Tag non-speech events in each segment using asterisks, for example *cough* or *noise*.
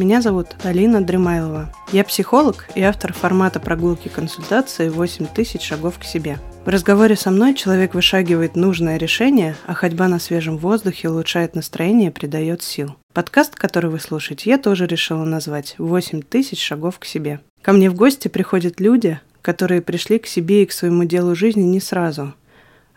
Меня зовут Алина Дремайлова. Я психолог и автор формата прогулки консультации «8 тысяч шагов к себе». В разговоре со мной человек вышагивает нужное решение, а ходьба на свежем воздухе улучшает настроение и придает сил. Подкаст, который вы слушаете, я тоже решила назвать «8 тысяч шагов к себе». Ко мне в гости приходят люди, которые пришли к себе и к своему делу жизни не сразу,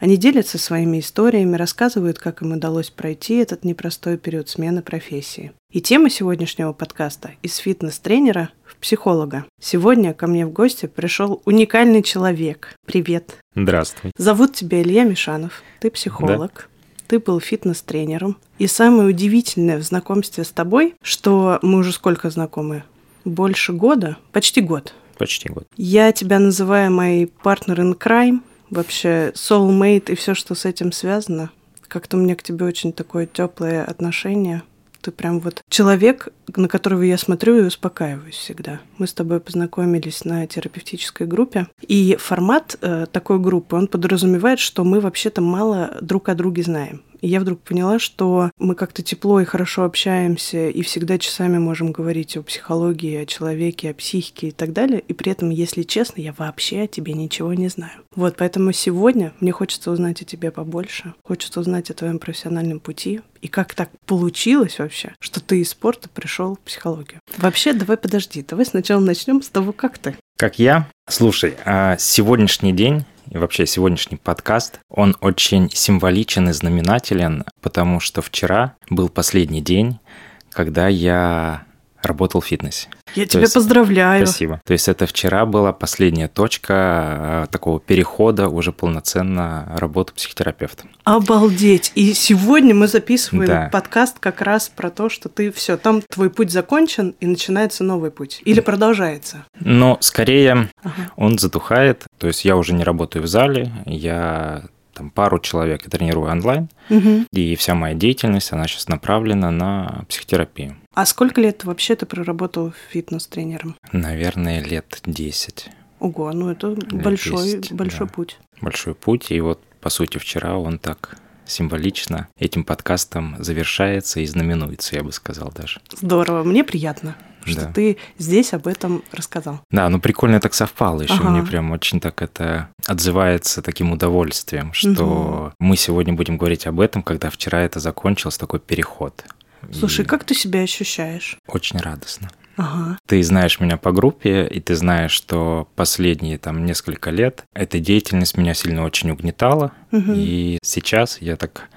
они делятся своими историями, рассказывают, как им удалось пройти этот непростой период смены профессии. И тема сегодняшнего подкаста – из фитнес-тренера в психолога. Сегодня ко мне в гости пришел уникальный человек. Привет. Здравствуй. Зовут тебя Илья Мишанов. Ты психолог. Да ты был фитнес-тренером. И самое удивительное в знакомстве с тобой, что мы уже сколько знакомы? Больше года? Почти год. Почти год. Я тебя называю моей партнер in crime, вообще soulmate и все, что с этим связано. Как-то у меня к тебе очень такое теплое отношение. Ты прям вот человек, на которого я смотрю и успокаиваюсь всегда. Мы с тобой познакомились на терапевтической группе. И формат э, такой группы, он подразумевает, что мы вообще-то мало друг о друге знаем. И я вдруг поняла, что мы как-то тепло и хорошо общаемся, и всегда часами можем говорить о психологии, о человеке, о психике и так далее. И при этом, если честно, я вообще о тебе ничего не знаю. Вот, поэтому сегодня мне хочется узнать о тебе побольше. Хочется узнать о твоем профессиональном пути. И как так получилось вообще, что ты из спорта пришел в психологию. Вообще, давай подожди, давай сначала начнем с того, как ты. Как я? Слушай, а сегодняшний день и вообще сегодняшний подкаст, он очень символичен и знаменателен, потому что вчера был последний день, когда я работал в фитнесе. Я То тебя есть, поздравляю. Спасибо. То есть это вчера была последняя точка э, такого перехода уже полноценно работы психотерапевта. Обалдеть! И сегодня мы записываем да. подкаст как раз про то, что ты все, там твой путь закончен и начинается новый путь. Или продолжается? Но скорее ага. он затухает. То есть я уже не работаю в зале, я там пару человек тренирую онлайн, угу. и вся моя деятельность, она сейчас направлена на психотерапию. А сколько лет вообще ты проработал фитнес-тренером? Наверное, лет 10. Ого, ну это лет большой, 10, большой да. путь. Большой путь, и вот, по сути, вчера он так символично этим подкастом завершается и знаменуется, я бы сказал даже. Здорово, мне приятно что да. ты здесь об этом рассказал. Да, ну прикольно так совпало еще. Ага. Мне прям очень так это отзывается таким удовольствием, что угу. мы сегодня будем говорить об этом, когда вчера это закончился такой переход. Слушай, и... как ты себя ощущаешь? Очень радостно. Ага. Ты знаешь меня по группе, и ты знаешь, что последние там несколько лет эта деятельность меня сильно очень угнетала. Угу. И сейчас я так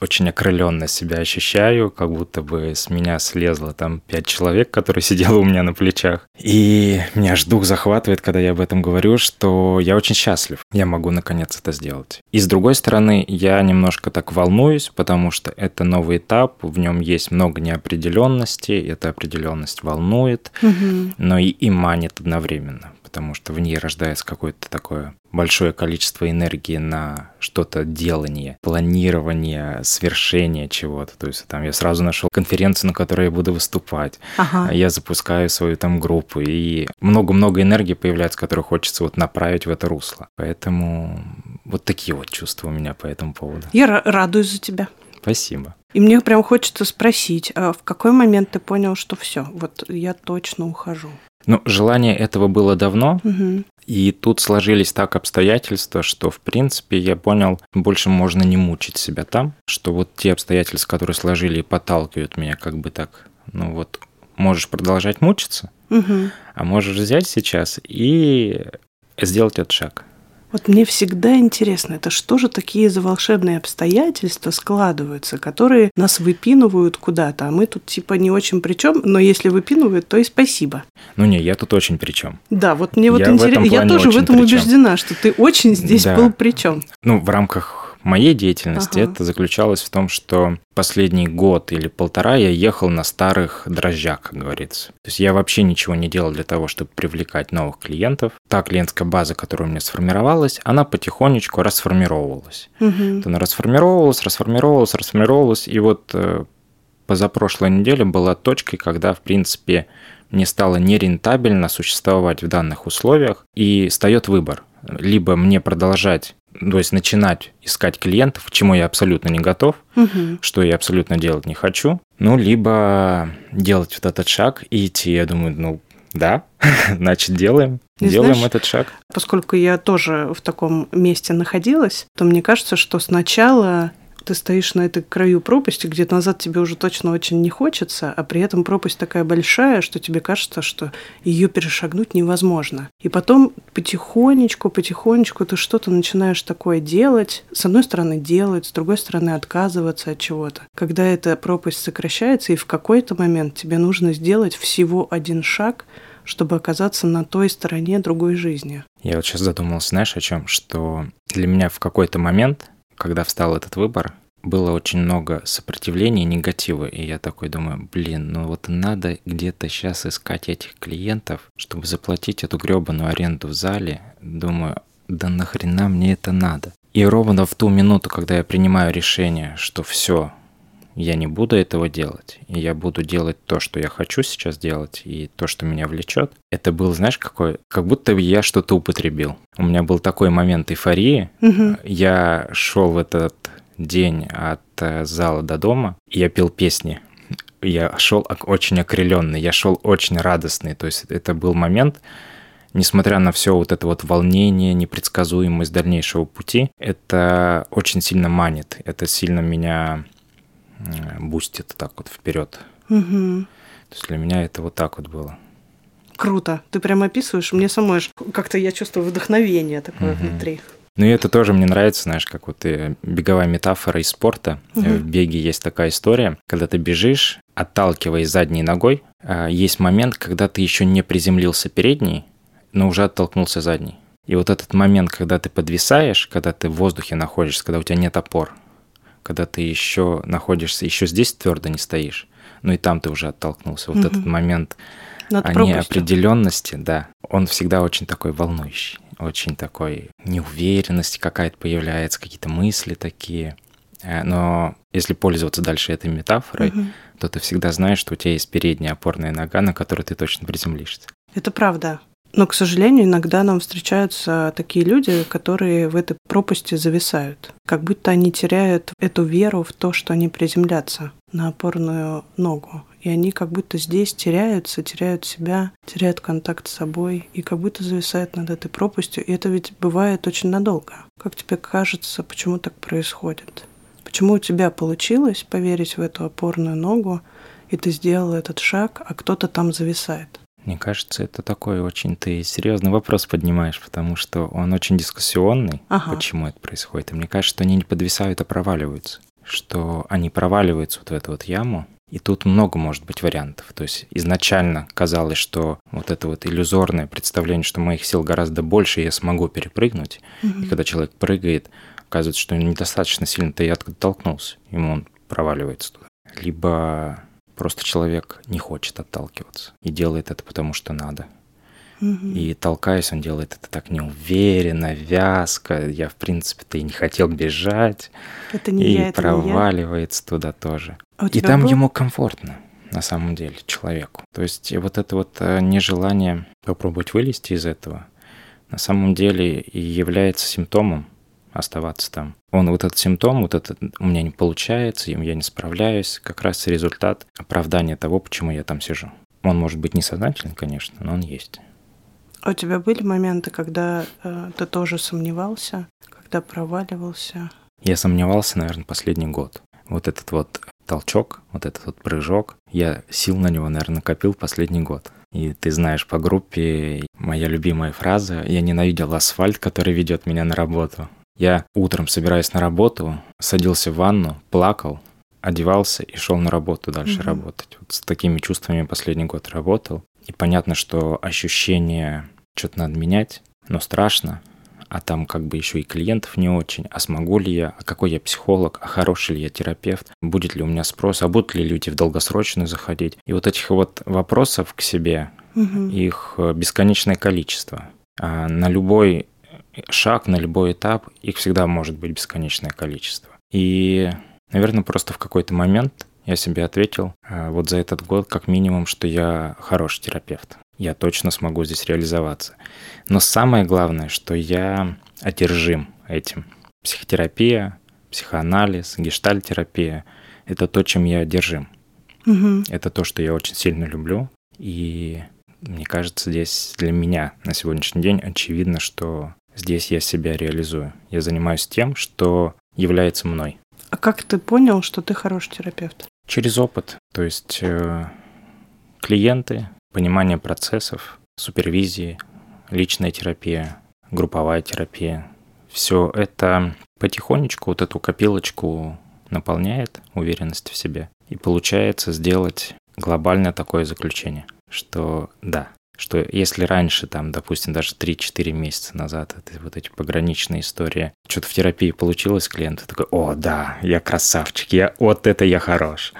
очень окрыленно себя ощущаю, как будто бы с меня слезло там пять человек, которые *laughs* сидели у меня на плечах. И меня аж дух захватывает, когда я об этом говорю, что я очень счастлив. Я могу наконец это сделать. И с другой стороны, я немножко так волнуюсь, потому что это новый этап, в нем есть много неопределенности, эта определенность волнует, угу. но и, и манит одновременно потому что в ней рождается какое-то такое большое количество энергии на что-то делание, планирование, свершение чего-то. То есть там я сразу нашел конференцию, на которой я буду выступать. Ага. Я запускаю свою там группу, и много-много энергии появляется, которую хочется вот направить в это русло. Поэтому вот такие вот чувства у меня по этому поводу. Я радуюсь за тебя. Спасибо. И мне прям хочется спросить, а в какой момент ты понял, что все, вот я точно ухожу? Ну, желание этого было давно, угу. и тут сложились так обстоятельства, что, в принципе, я понял, больше можно не мучить себя там, что вот те обстоятельства, которые сложили и подталкивают меня, как бы так, ну вот, можешь продолжать мучиться, угу. а можешь взять сейчас и сделать этот шаг. Вот мне всегда интересно, это что же такие за волшебные обстоятельства складываются, которые нас выпинывают куда-то, а мы тут типа не очень причем, но если выпинывают, то и спасибо. Ну не, я тут очень причем. Да, вот мне вот интересно, я тоже в этом убеждена, что ты очень здесь да. был причем. Ну, в рамках моей деятельности ага. это заключалось в том, что последний год или полтора я ехал на старых дрожжах, как говорится. То есть я вообще ничего не делал для того, чтобы привлекать новых клиентов. Та клиентская база, которая у меня сформировалась, она потихонечку расформировалась. Угу. Она расформировалась, расформировалась, расформировалась. И вот э, позапрошлой неделе была точкой, когда, в принципе, мне стало нерентабельно существовать в данных условиях, и встает выбор. Либо мне продолжать то есть начинать искать клиентов, к чему я абсолютно не готов, угу. что я абсолютно делать не хочу, Ну, либо делать вот этот шаг и идти. Я думаю, ну, да, *laughs* значит, делаем. И делаем знаешь, этот шаг. Поскольку я тоже в таком месте находилась, то мне кажется, что сначала ты стоишь на этой краю пропасти, где-то назад тебе уже точно очень не хочется, а при этом пропасть такая большая, что тебе кажется, что ее перешагнуть невозможно. И потом потихонечку, потихонечку ты что-то начинаешь такое делать. С одной стороны делать, с другой стороны отказываться от чего-то. Когда эта пропасть сокращается, и в какой-то момент тебе нужно сделать всего один шаг, чтобы оказаться на той стороне другой жизни. Я вот сейчас задумался, знаешь, о чем? Что для меня в какой-то момент когда встал этот выбор, было очень много сопротивления, негатива, и я такой думаю, блин, ну вот надо где-то сейчас искать этих клиентов, чтобы заплатить эту гребаную аренду в зале. Думаю, да нахрена мне это надо? И ровно в ту минуту, когда я принимаю решение, что все, я не буду этого делать, и я буду делать то, что я хочу сейчас делать, и то, что меня влечет. Это был, знаешь, какой, как будто я что-то употребил. У меня был такой момент эйфории. Угу. Я шел в этот день от э, зала до дома, и я пел песни. Я шел очень окрыленный, я шел очень радостный. То есть это был момент, несмотря на все вот это вот волнение, непредсказуемость дальнейшего пути, это очень сильно манит, это сильно меня бустит так вот вперед. Угу. То есть для меня это вот так вот было. Круто. Ты прямо описываешь. Мне самой как-то я чувствую вдохновение такое угу. внутри. Ну и это тоже мне нравится, знаешь, как вот и беговая метафора из спорта. Угу. В беге есть такая история, когда ты бежишь, отталкиваясь задней ногой, а, есть момент, когда ты еще не приземлился передней, но уже оттолкнулся задней. И вот этот момент, когда ты подвисаешь, когда ты в воздухе находишься, когда у тебя нет опор, когда ты еще находишься, еще здесь твердо не стоишь, ну и там ты уже оттолкнулся. Вот угу. этот момент Над неопределенности, да, он всегда очень такой волнующий, очень такой неуверенность какая-то появляется, какие-то мысли такие. Э, но если пользоваться дальше этой метафорой, угу. то ты всегда знаешь, что у тебя есть передняя опорная нога, на которой ты точно приземлишься. Это правда. Но, к сожалению, иногда нам встречаются такие люди, которые в этой пропасти зависают. Как будто они теряют эту веру в то, что они приземлятся на опорную ногу. И они как будто здесь теряются, теряют себя, теряют контакт с собой и как будто зависают над этой пропастью. И это ведь бывает очень надолго. Как тебе кажется, почему так происходит? Почему у тебя получилось поверить в эту опорную ногу, и ты сделал этот шаг, а кто-то там зависает? Мне кажется, это такой очень ты серьезный вопрос поднимаешь, потому что он очень дискуссионный, ага. почему это происходит. И мне кажется, что они не подвисают, а проваливаются. Что они проваливаются вот в эту вот яму, и тут много может быть вариантов. То есть изначально казалось, что вот это вот иллюзорное представление, что моих сил гораздо больше, и я смогу перепрыгнуть. Угу. И когда человек прыгает, оказывается, что недостаточно сильно-то и оттолкнулся, ему он проваливается туда. Либо Просто человек не хочет отталкиваться и делает это потому, что надо. Угу. И толкаясь, он делает это так неуверенно, вязко. Я, в принципе-то, и не хотел бежать. Это не и я, это проваливается не я. туда тоже. А и там был? ему комфортно, на самом деле, человеку. То есть вот это вот э, нежелание попробовать вылезти из этого, на самом деле и является симптомом оставаться там. Он вот этот симптом, вот этот у меня не получается, я не справляюсь, как раз результат оправдания того, почему я там сижу. Он может быть несознательный, конечно, но он есть. А у тебя были моменты, когда э, ты тоже сомневался, когда проваливался? Я сомневался, наверное, последний год. Вот этот вот толчок, вот этот вот прыжок, я сил на него, наверное, накопил последний год. И ты знаешь по группе моя любимая фраза «Я ненавидел асфальт, который ведет меня на работу». Я утром, собираясь на работу, садился в ванну, плакал, одевался и шел на работу дальше угу. работать. Вот с такими чувствами последний год работал. И понятно, что ощущение что-то надо менять, но страшно. А там как бы еще и клиентов не очень. А смогу ли я? А какой я психолог? А хороший ли я терапевт? Будет ли у меня спрос? А будут ли люди в долгосрочную заходить? И вот этих вот вопросов к себе, угу. их бесконечное количество. А на любой шаг, на любой этап, их всегда может быть бесконечное количество. И, наверное, просто в какой-то момент я себе ответил а, вот за этот год как минимум, что я хороший терапевт. Я точно смогу здесь реализоваться. Но самое главное, что я одержим этим. Психотерапия, психоанализ, гештальтерапия – это то, чем я одержим. Угу. Это то, что я очень сильно люблю. И мне кажется, здесь для меня на сегодняшний день очевидно, что здесь я себя реализую. Я занимаюсь тем, что является мной. А как ты понял, что ты хороший терапевт? Через опыт. То есть э, клиенты, понимание процессов, супервизии, личная терапия, групповая терапия. Все это потихонечку вот эту копилочку наполняет уверенность в себе. И получается сделать глобальное такое заключение, что да, что если раньше, там, допустим, даже 3-4 месяца назад, это вот эти пограничные истории, что-то в терапии получилось, клиент такой, о, да, я красавчик, я, вот это я хорош.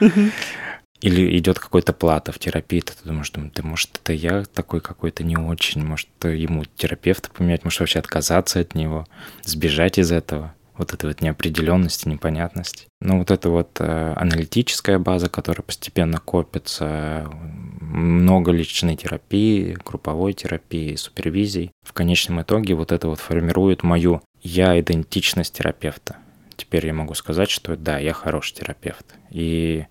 Или идет какой-то плата в терапии, ты думаешь, думаешь, да может это я такой какой-то не очень, может ему терапевта поменять, может вообще отказаться от него, сбежать из этого вот этой вот неопределенности, непонятности. Ну, вот эта вот э, аналитическая база, которая постепенно копится, много личной терапии, групповой терапии, супервизий. В конечном итоге вот это вот формирует мою я-идентичность терапевта. Теперь я могу сказать, что да, я хороший терапевт. И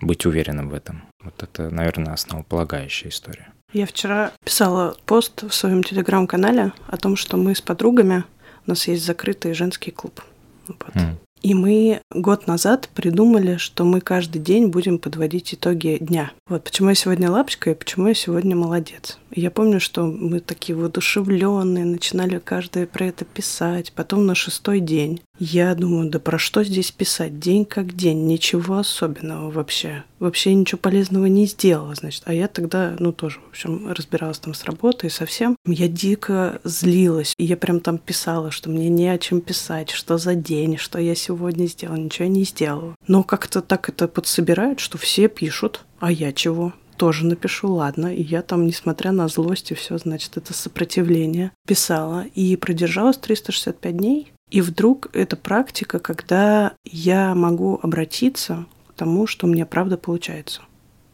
быть уверенным в этом. Вот это, наверное, основополагающая история. Я вчера писала пост в своем телеграм-канале о том, что мы с подругами у нас есть закрытый женский клуб. Вот. Mm. И мы год назад придумали, что мы каждый день будем подводить итоги дня. Вот почему я сегодня лапочка и почему я сегодня молодец. Я помню, что мы такие воодушевленные, начинали каждый про это писать. Потом на шестой день я думаю, да про что здесь писать? День как день, ничего особенного вообще. Вообще ничего полезного не сделала, значит. А я тогда, ну, тоже, в общем, разбиралась там с работой совсем. Я дико злилась. И я прям там писала, что мне не о чем писать, что за день, что я сегодня сделала. Ничего я не сделала. Но как-то так это подсобирают, что все пишут. А я чего? Тоже напишу, ладно. И я там, несмотря на злость и все, значит, это сопротивление, писала. И продержалась 365 дней. И вдруг это практика, когда я могу обратиться к тому, что мне правда получается.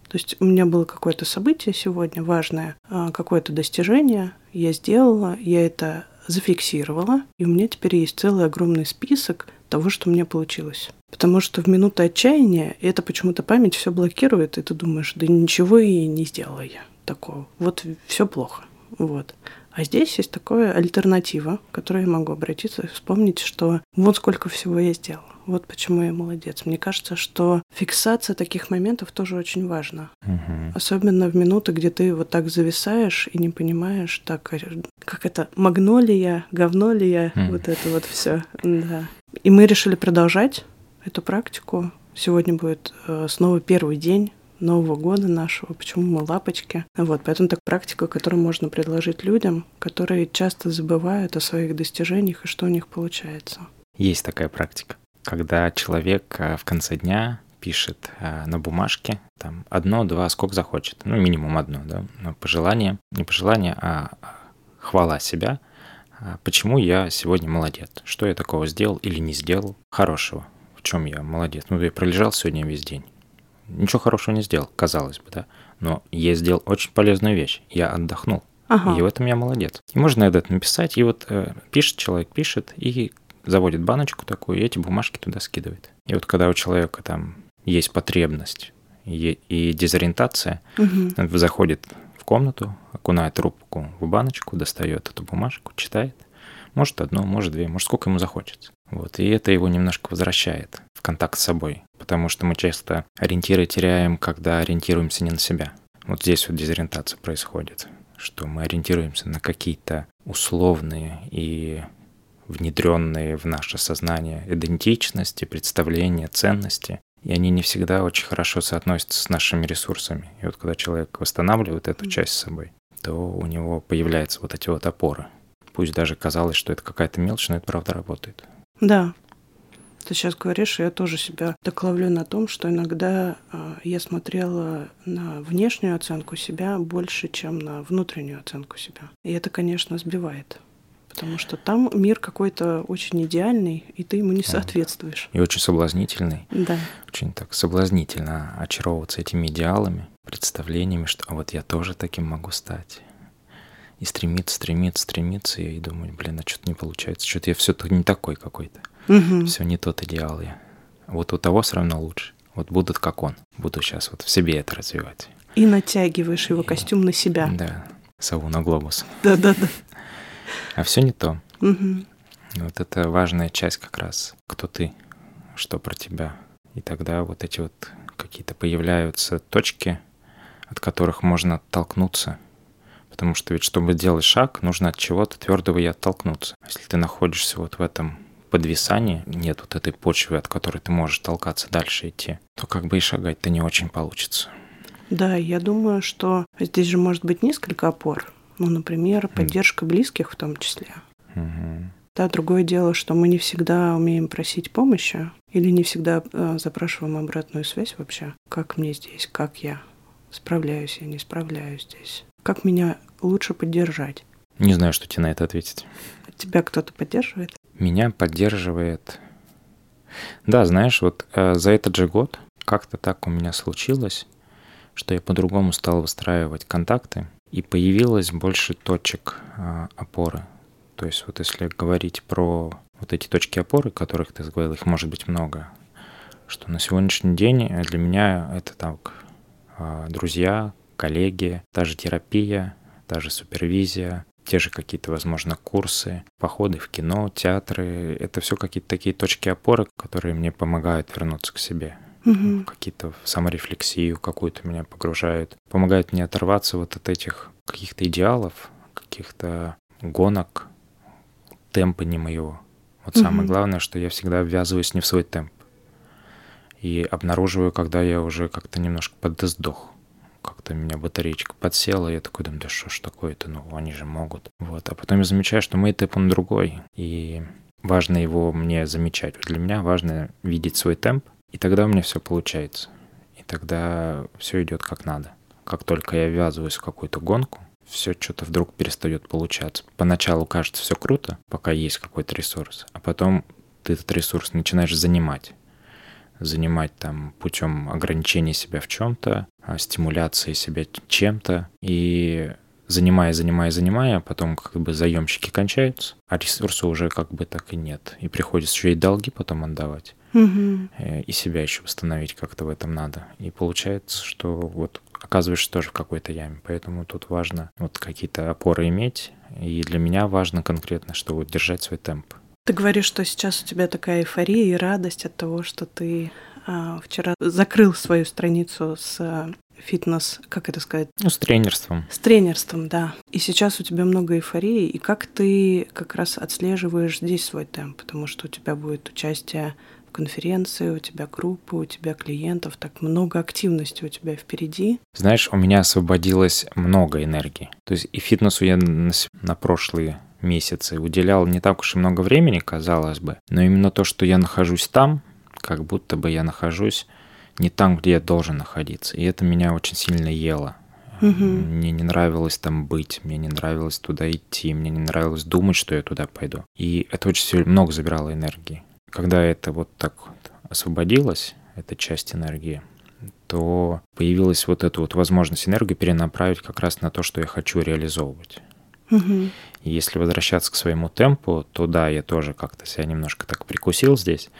То есть у меня было какое-то событие сегодня важное, а, какое-то достижение, я сделала, я это зафиксировала, и у меня теперь есть целый огромный список того, что у меня получилось. Потому что в минуты отчаяния это почему-то память все блокирует, и ты думаешь, да ничего и не сделала я такого. Вот все плохо. Вот. А здесь есть такая альтернатива, к которой я могу обратиться и вспомнить, что вот сколько всего я сделала. Вот почему я молодец. Мне кажется, что фиксация таких моментов тоже очень важна. Угу. Особенно в минуты, где ты вот так зависаешь и не понимаешь, так, как это, магнолия, говнолия, угу. вот это вот все. Да. И мы решили продолжать эту практику. Сегодня будет э, снова первый день Нового года нашего, почему мы лапочки. Вот, поэтому так практика, которую можно предложить людям, которые часто забывают о своих достижениях и что у них получается. Есть такая практика, когда человек э, в конце дня пишет э, на бумажке там одно, два, сколько захочет, ну минимум одно, да, пожелание, не пожелание, а хвала себя, а почему я сегодня молодец, что я такого сделал или не сделал хорошего, в чем я молодец. Ну, я пролежал сегодня весь день ничего хорошего не сделал, казалось бы, да. Но я сделал очень полезную вещь. Я отдохнул. Ага. И в этом я молодец. И можно это написать, и вот э, пишет человек, пишет, и заводит баночку такую, и эти бумажки туда скидывает. И вот когда у человека там есть потребность и, и дезориентация, угу. он заходит в комнату, окунает трубку в баночку, достает эту бумажку, читает. Может одно, может две, может сколько ему захочется. Вот, и это его немножко возвращает в контакт с собой, потому что мы часто ориентиры теряем, когда ориентируемся не на себя. Вот здесь вот дезориентация происходит, что мы ориентируемся на какие-то условные и внедренные в наше сознание идентичности, представления, ценности, и они не всегда очень хорошо соотносятся с нашими ресурсами. И вот когда человек восстанавливает эту часть с собой, то у него появляются вот эти вот опоры. Пусть даже казалось, что это какая-то мелочь, но это правда работает. Да. Ты сейчас говоришь, я тоже себя так ловлю на том, что иногда э, я смотрела на внешнюю оценку себя больше, чем на внутреннюю оценку себя. И это, конечно, сбивает. Потому что там мир какой-то очень идеальный, и ты ему не соответствуешь. И очень соблазнительный. Да. Очень так соблазнительно очаровываться этими идеалами, представлениями, что а вот я тоже таким могу стать и стремиться, стремиться, стремиться, и думать, блин, а что-то не получается, что-то я все-таки не такой какой-то. Угу. Все не тот идеал я. Вот у того все равно лучше. Вот будут как он. Буду сейчас вот в себе это развивать. И натягиваешь его костюм на себя. Да, сову на глобус. Да-да-да. А все не то. Угу. Вот это важная часть как раз. Кто ты, что про тебя. И тогда вот эти вот какие-то появляются точки, от которых можно оттолкнуться. Потому что ведь, чтобы делать шаг, нужно от чего-то твердого и оттолкнуться. Если ты находишься вот в этом подвисании, нет вот этой почвы, от которой ты можешь толкаться дальше идти, то как бы и шагать-то не очень получится. Да, я думаю, что здесь же может быть несколько опор. Ну, например, поддержка близких в том числе. Угу. Да, другое дело, что мы не всегда умеем просить помощи или не всегда э, запрашиваем обратную связь вообще. Как мне здесь, как я справляюсь, я не справляюсь здесь. Как меня лучше поддержать? Не знаю, что тебе на это ответить. Тебя кто-то поддерживает? Меня поддерживает... Да, знаешь, вот э, за этот же год как-то так у меня случилось, что я по-другому стал выстраивать контакты, и появилось больше точек э, опоры. То есть вот если говорить про вот эти точки опоры, которых ты говорил, их может быть много, что на сегодняшний день для меня это так, э, друзья, коллеги, та же терапия, та же супервизия, те же какие-то, возможно, курсы, походы в кино, театры. Это все какие-то такие точки опоры, которые мне помогают вернуться к себе. Угу. Какие-то саморефлексию какую-то меня погружают. Помогают мне оторваться вот от этих каких-то идеалов, каких-то гонок, темпа не моего. Вот угу. самое главное, что я всегда ввязываюсь не в свой темп. И обнаруживаю, когда я уже как-то немножко поддоздох как-то меня батареечка подсела, и я такой думаю, да что ж такое-то, ну они же могут. Вот, а потом я замечаю, что мой темп, он другой, и важно его мне замечать. Для меня важно видеть свой темп, и тогда у меня все получается. И тогда все идет как надо. Как только я ввязываюсь в какую-то гонку, все что-то вдруг перестает получаться. Поначалу кажется все круто, пока есть какой-то ресурс, а потом ты этот ресурс начинаешь занимать занимать там путем ограничения себя в чем-то, стимуляции себя чем-то. И занимая, занимая, занимая, потом как бы заемщики кончаются, а ресурса уже как бы так и нет. И приходится еще и долги потом отдавать. Угу. И себя еще восстановить как-то в этом надо. И получается, что вот оказываешься тоже в какой-то яме. Поэтому тут важно вот какие-то опоры иметь. И для меня важно конкретно, что вот держать свой темп. Ты говоришь, что сейчас у тебя такая эйфория и радость от того, что ты а, вчера закрыл свою страницу с а, фитнес, как это сказать? Ну, с тренерством. С тренерством, да. И сейчас у тебя много эйфории, и как ты как раз отслеживаешь здесь свой темп, потому что у тебя будет участие в конференции, у тебя группы, у тебя клиентов, так много активности у тебя впереди. Знаешь, у меня освободилось много энергии. То есть и фитнесу я на, на прошлые месяцы уделял не так уж и много времени, казалось бы, но именно то, что я нахожусь там, как будто бы я нахожусь не там, где я должен находиться. И это меня очень сильно ело. Угу. Мне не нравилось там быть, мне не нравилось туда идти, мне не нравилось думать, что я туда пойду. И это очень сильно много забирало энергии. Когда это вот так вот освободилось, эта часть энергии, то появилась вот эта вот возможность энергию перенаправить как раз на то, что я хочу реализовывать. Угу. Если возвращаться к своему темпу, то да, я тоже как-то себя немножко так прикусил здесь,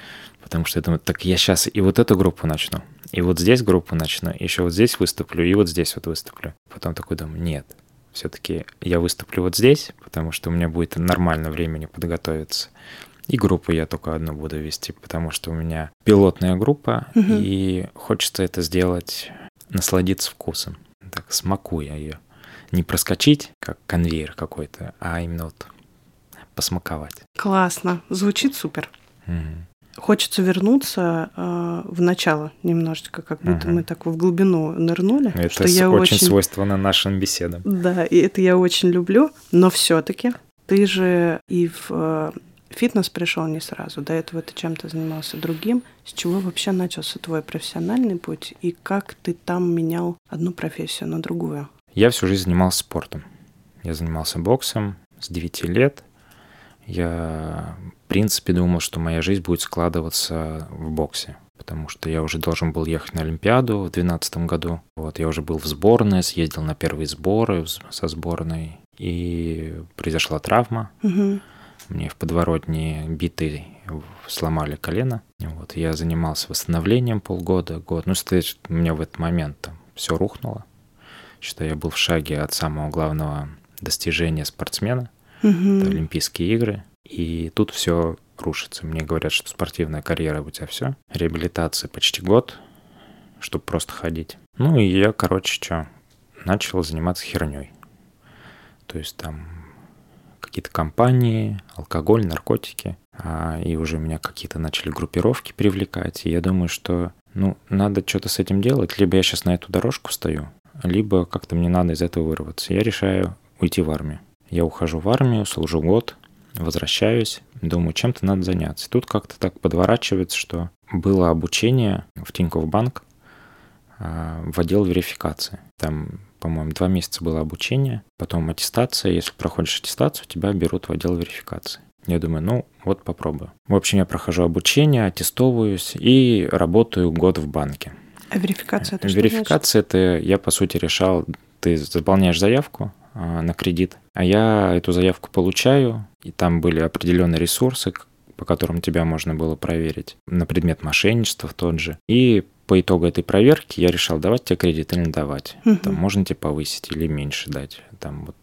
потому что я думаю, так я сейчас и вот эту группу начну, и вот здесь группу начну, еще вот здесь выступлю, и вот здесь вот выступлю. Потом такой думаю, нет, все-таки я выступлю вот здесь, потому что у меня будет нормально времени подготовиться. И группу я только одну буду вести, потому что у меня пилотная группа, угу. и хочется это сделать, насладиться вкусом, так смакуя ее не проскочить, как конвейер какой-то, а именно вот посмаковать. Классно, звучит супер. Угу. Хочется вернуться э, в начало немножечко, как будто угу. мы так в глубину нырнули. Это что я очень, очень свойственно нашим беседам. Да, и это я очень люблю, но все-таки ты же и в э, фитнес пришел не сразу. До этого ты чем-то занимался другим. С чего вообще начался твой профессиональный путь и как ты там менял одну профессию на другую? Я всю жизнь занимался спортом. Я занимался боксом с 9 лет. Я, в принципе, думал, что моя жизнь будет складываться в боксе, потому что я уже должен был ехать на Олимпиаду в 2012 году. Вот, я уже был в сборной, съездил на первые сборы со сборной, и произошла травма. Угу. Мне в подворотне битой сломали колено. Вот, я занимался восстановлением полгода, год. Ну, стоит, у меня в этот момент там все рухнуло. Считаю, я был в шаге от самого главного достижения спортсмена. Угу. Это Олимпийские игры. И тут все рушится. Мне говорят, что спортивная карьера у тебя все. Реабилитация почти год, чтобы просто ходить. Ну и я, короче, что, начал заниматься херней. То есть там какие-то компании, алкоголь, наркотики. А, и уже меня какие-то начали группировки привлекать. И я думаю, что ну, надо что-то с этим делать. Либо я сейчас на эту дорожку стою, либо как-то мне надо из этого вырваться. Я решаю уйти в армию. Я ухожу в армию, служу год, возвращаюсь, думаю, чем-то надо заняться. Тут как-то так подворачивается, что было обучение в Тинькофф Банк а, в отдел верификации. Там, по-моему, два месяца было обучение, потом аттестация. Если проходишь аттестацию, тебя берут в отдел верификации. Я думаю, ну вот попробую. В общем, я прохожу обучение, аттестовываюсь и работаю год в банке. А верификация это Верификация что это я, по сути, решал, ты заполняешь заявку а, на кредит, а я эту заявку получаю, и там были определенные ресурсы, по которым тебя можно было проверить на предмет мошенничества в тот же. И по итогу этой проверки я решал, давать тебе кредит или не давать. Угу. Там можно тебе повысить или меньше дать. Там вот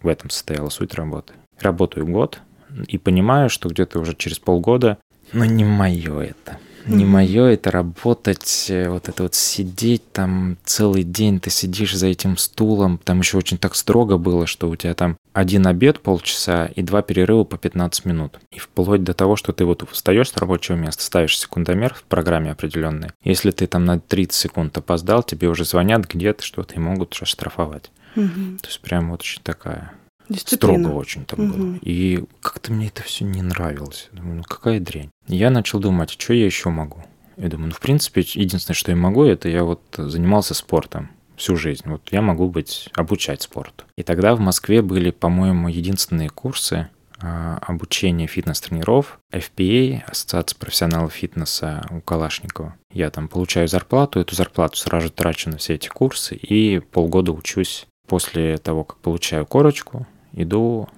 в этом состояла суть работы. Работаю год и понимаю, что где-то уже через полгода, ну не мое это. Не мое это работать, э, вот это вот сидеть там целый день, ты сидишь за этим стулом, там еще очень так строго было, что у тебя там один обед полчаса и два перерыва по 15 минут. И вплоть до того, что ты вот встаешь с рабочего места, ставишь секундомер в программе определенной. Если ты там на 30 секунд опоздал, тебе уже звонят где-то, что-то и могут штрафовать. Угу. То есть прям вот очень такая Дисциплина. Строго очень там угу. было. И как-то мне это все не нравилось. Думаю, ну какая дрянь. Я начал думать, что я еще могу. Я думаю, ну в принципе, единственное, что я могу, это я вот занимался спортом всю жизнь. Вот я могу быть, обучать спорту. И тогда в Москве были, по-моему, единственные курсы а, обучения фитнес-тренеров, FPA, Ассоциация профессионалов фитнеса у Калашникова. Я там получаю зарплату, эту зарплату сразу трачу на все эти курсы и полгода учусь. После того, как получаю корочку, иду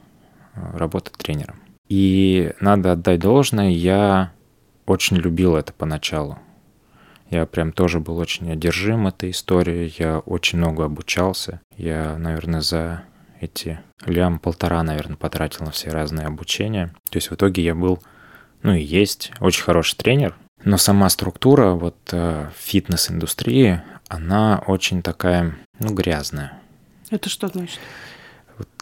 э, работать тренером. И надо отдать должное, я очень любил это поначалу. Я прям тоже был очень одержим этой историей, я очень много обучался. Я, наверное, за эти лям полтора, наверное, потратил на все разные обучения. То есть в итоге я был, ну и есть, очень хороший тренер, но сама структура вот э, фитнес-индустрии, она очень такая, ну, грязная. Это что значит?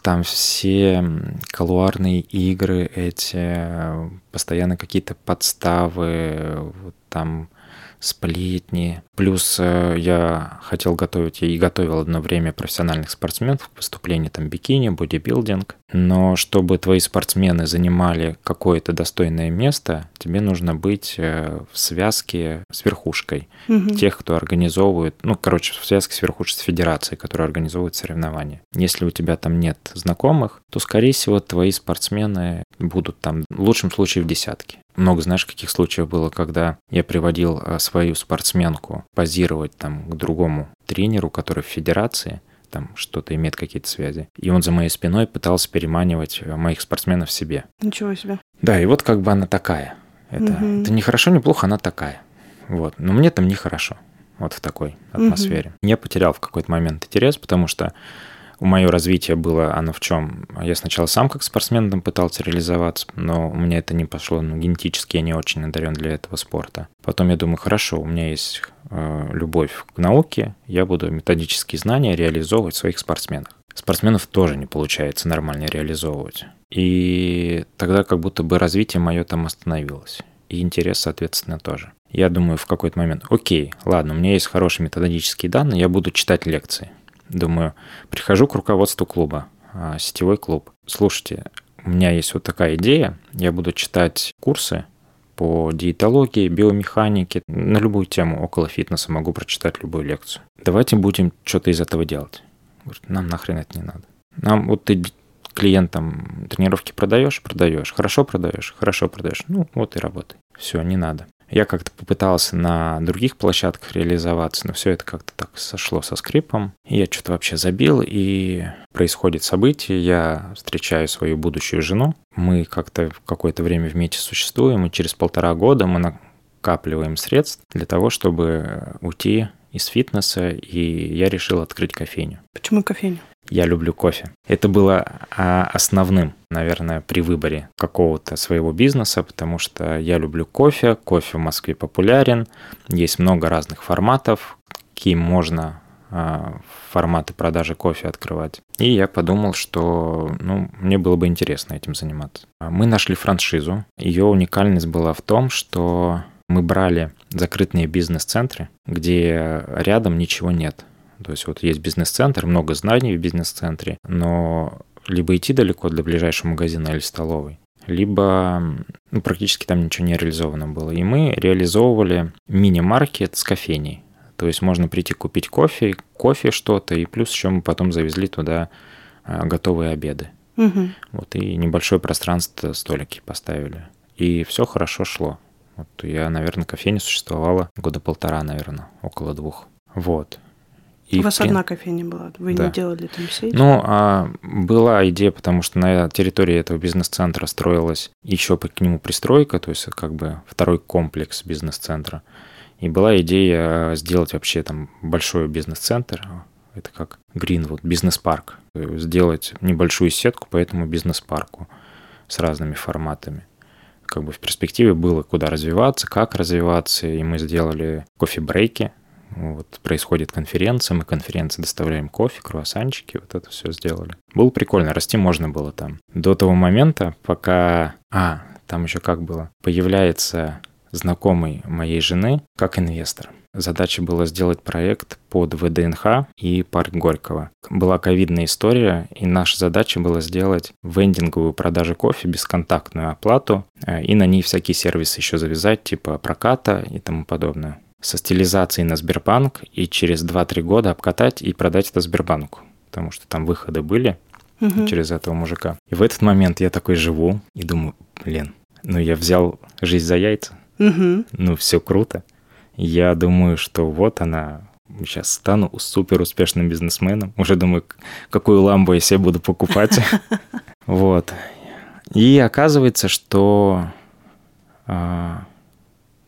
Там все колуарные игры эти, постоянно какие-то подставы, вот там сплетни. Плюс э, я хотел готовить, я и готовил одно время профессиональных спортсменов к выступлению там бикини, бодибилдинг. Но чтобы твои спортсмены занимали какое-то достойное место, тебе нужно быть э, в связке с верхушкой угу. тех, кто организовывает, ну, короче, в связке с верхушкой с федерацией, которая организовывает соревнования. Если у тебя там нет знакомых, то, скорее всего, твои спортсмены будут там в лучшем случае в десятке. Много, знаешь, каких случаев было, когда я приводил э, свою спортсменку позировать там к другому тренеру, который в федерации, там что-то имеет какие-то связи. И он за моей спиной пытался переманивать э, моих спортсменов себе. Ничего себе. Да, и вот как бы она такая. Это, угу. это не хорошо, не плохо, она такая. Вот. Но мне там нехорошо. Вот в такой атмосфере. Угу. Я потерял в какой-то момент интерес, потому что мое развитие было, оно в чем? Я сначала сам как спортсмен там пытался реализоваться, но у меня это не пошло, ну, генетически я не очень одарен для этого спорта. Потом я думаю, хорошо, у меня есть э, любовь к науке, я буду методические знания реализовывать в своих спортсменах. Спортсменов тоже не получается нормально реализовывать. И тогда как будто бы развитие мое там остановилось. И интерес, соответственно, тоже. Я думаю в какой-то момент, окей, ладно, у меня есть хорошие методические данные, я буду читать лекции. Думаю, прихожу к руководству клуба, а, сетевой клуб. Слушайте, у меня есть вот такая идея, я буду читать курсы по диетологии, биомеханике, на любую тему около фитнеса могу прочитать любую лекцию. Давайте будем что-то из этого делать. Говорит, нам нахрен это не надо. Нам вот ты клиентам тренировки продаешь, продаешь, хорошо продаешь, хорошо продаешь, ну вот и работай. Все, не надо. Я как-то попытался на других площадках реализоваться, но все это как-то так сошло со скрипом. Я что-то вообще забил, и происходит событие, я встречаю свою будущую жену. Мы как-то какое-то время вместе существуем, и через полтора года мы на накапливаем средств для того, чтобы уйти из фитнеса, и я решил открыть кофейню. Почему кофейню? Я люблю кофе. Это было а, основным, наверное, при выборе какого-то своего бизнеса, потому что я люблю кофе, кофе в Москве популярен, есть много разных форматов, какие можно а, форматы продажи кофе открывать. И я подумал, что ну, мне было бы интересно этим заниматься. Мы нашли франшизу. Ее уникальность была в том, что мы брали закрытые бизнес-центры, где рядом ничего нет. То есть вот есть бизнес-центр, много знаний в бизнес-центре, но либо идти далеко до ближайшего магазина или столовой, либо ну, практически там ничего не реализовано было. И мы реализовывали мини-маркет с кофейней. То есть можно прийти купить кофе, кофе что-то, и плюс еще мы потом завезли туда а, готовые обеды. Угу. Вот и небольшое пространство, столики поставили. И все хорошо шло. Вот я, наверное, кофейня существовала года полтора, наверное, около двух. Вот. И У вас одна кофейня была, вы да. не делали там сеть? Ну, а, была идея, потому что на территории этого бизнес-центра строилась еще к нему пристройка, то есть как бы второй комплекс бизнес-центра. И была идея сделать вообще там большой бизнес-центр, это как Гринвуд, бизнес-парк, сделать небольшую сетку по этому бизнес-парку с разными форматами. Как бы в перспективе было куда развиваться, как развиваться, и мы сделали кофе-брейки, вот происходит конференция, мы конференции доставляем кофе, круассанчики, вот это все сделали. Было прикольно, расти можно было там. До того момента, пока... А, там еще как было. Появляется знакомый моей жены как инвестор. Задача была сделать проект под ВДНХ и парк Горького. Была ковидная история, и наша задача была сделать вендинговую продажу кофе, бесконтактную оплату, э, и на ней всякие сервисы еще завязать, типа проката и тому подобное со стилизацией на Сбербанк и через 2-3 года обкатать и продать это Сбербанку. Потому что там выходы были угу. через этого мужика. И в этот момент я такой живу и думаю, блин, ну я взял жизнь за яйца. Угу. Ну все круто. Я думаю, что вот она, сейчас стану супер успешным бизнесменом. Уже думаю, какую ламбу я себе буду покупать. *laughs* Вот. И оказывается, что а,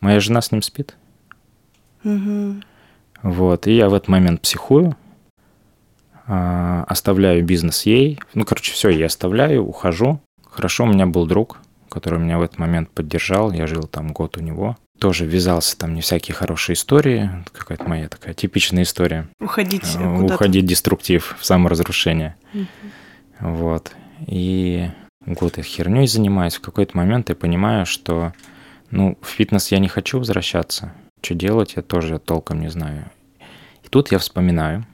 моя жена с ним спит. Угу. Вот, и я в этот момент психую, а, оставляю бизнес ей. Ну, короче, все, я оставляю, ухожу. Хорошо, у меня был друг, который меня в этот момент поддержал. Я жил там год у него. Тоже ввязался там не всякие хорошие истории. Какая-то моя такая типичная история. Уходить а, Уходить деструктив, в саморазрушение. Угу. Вот. И год я херней занимаюсь. В какой-то момент я понимаю, что ну, в фитнес я не хочу возвращаться. Что делать, я тоже толком не знаю. И тут я вспоминаю,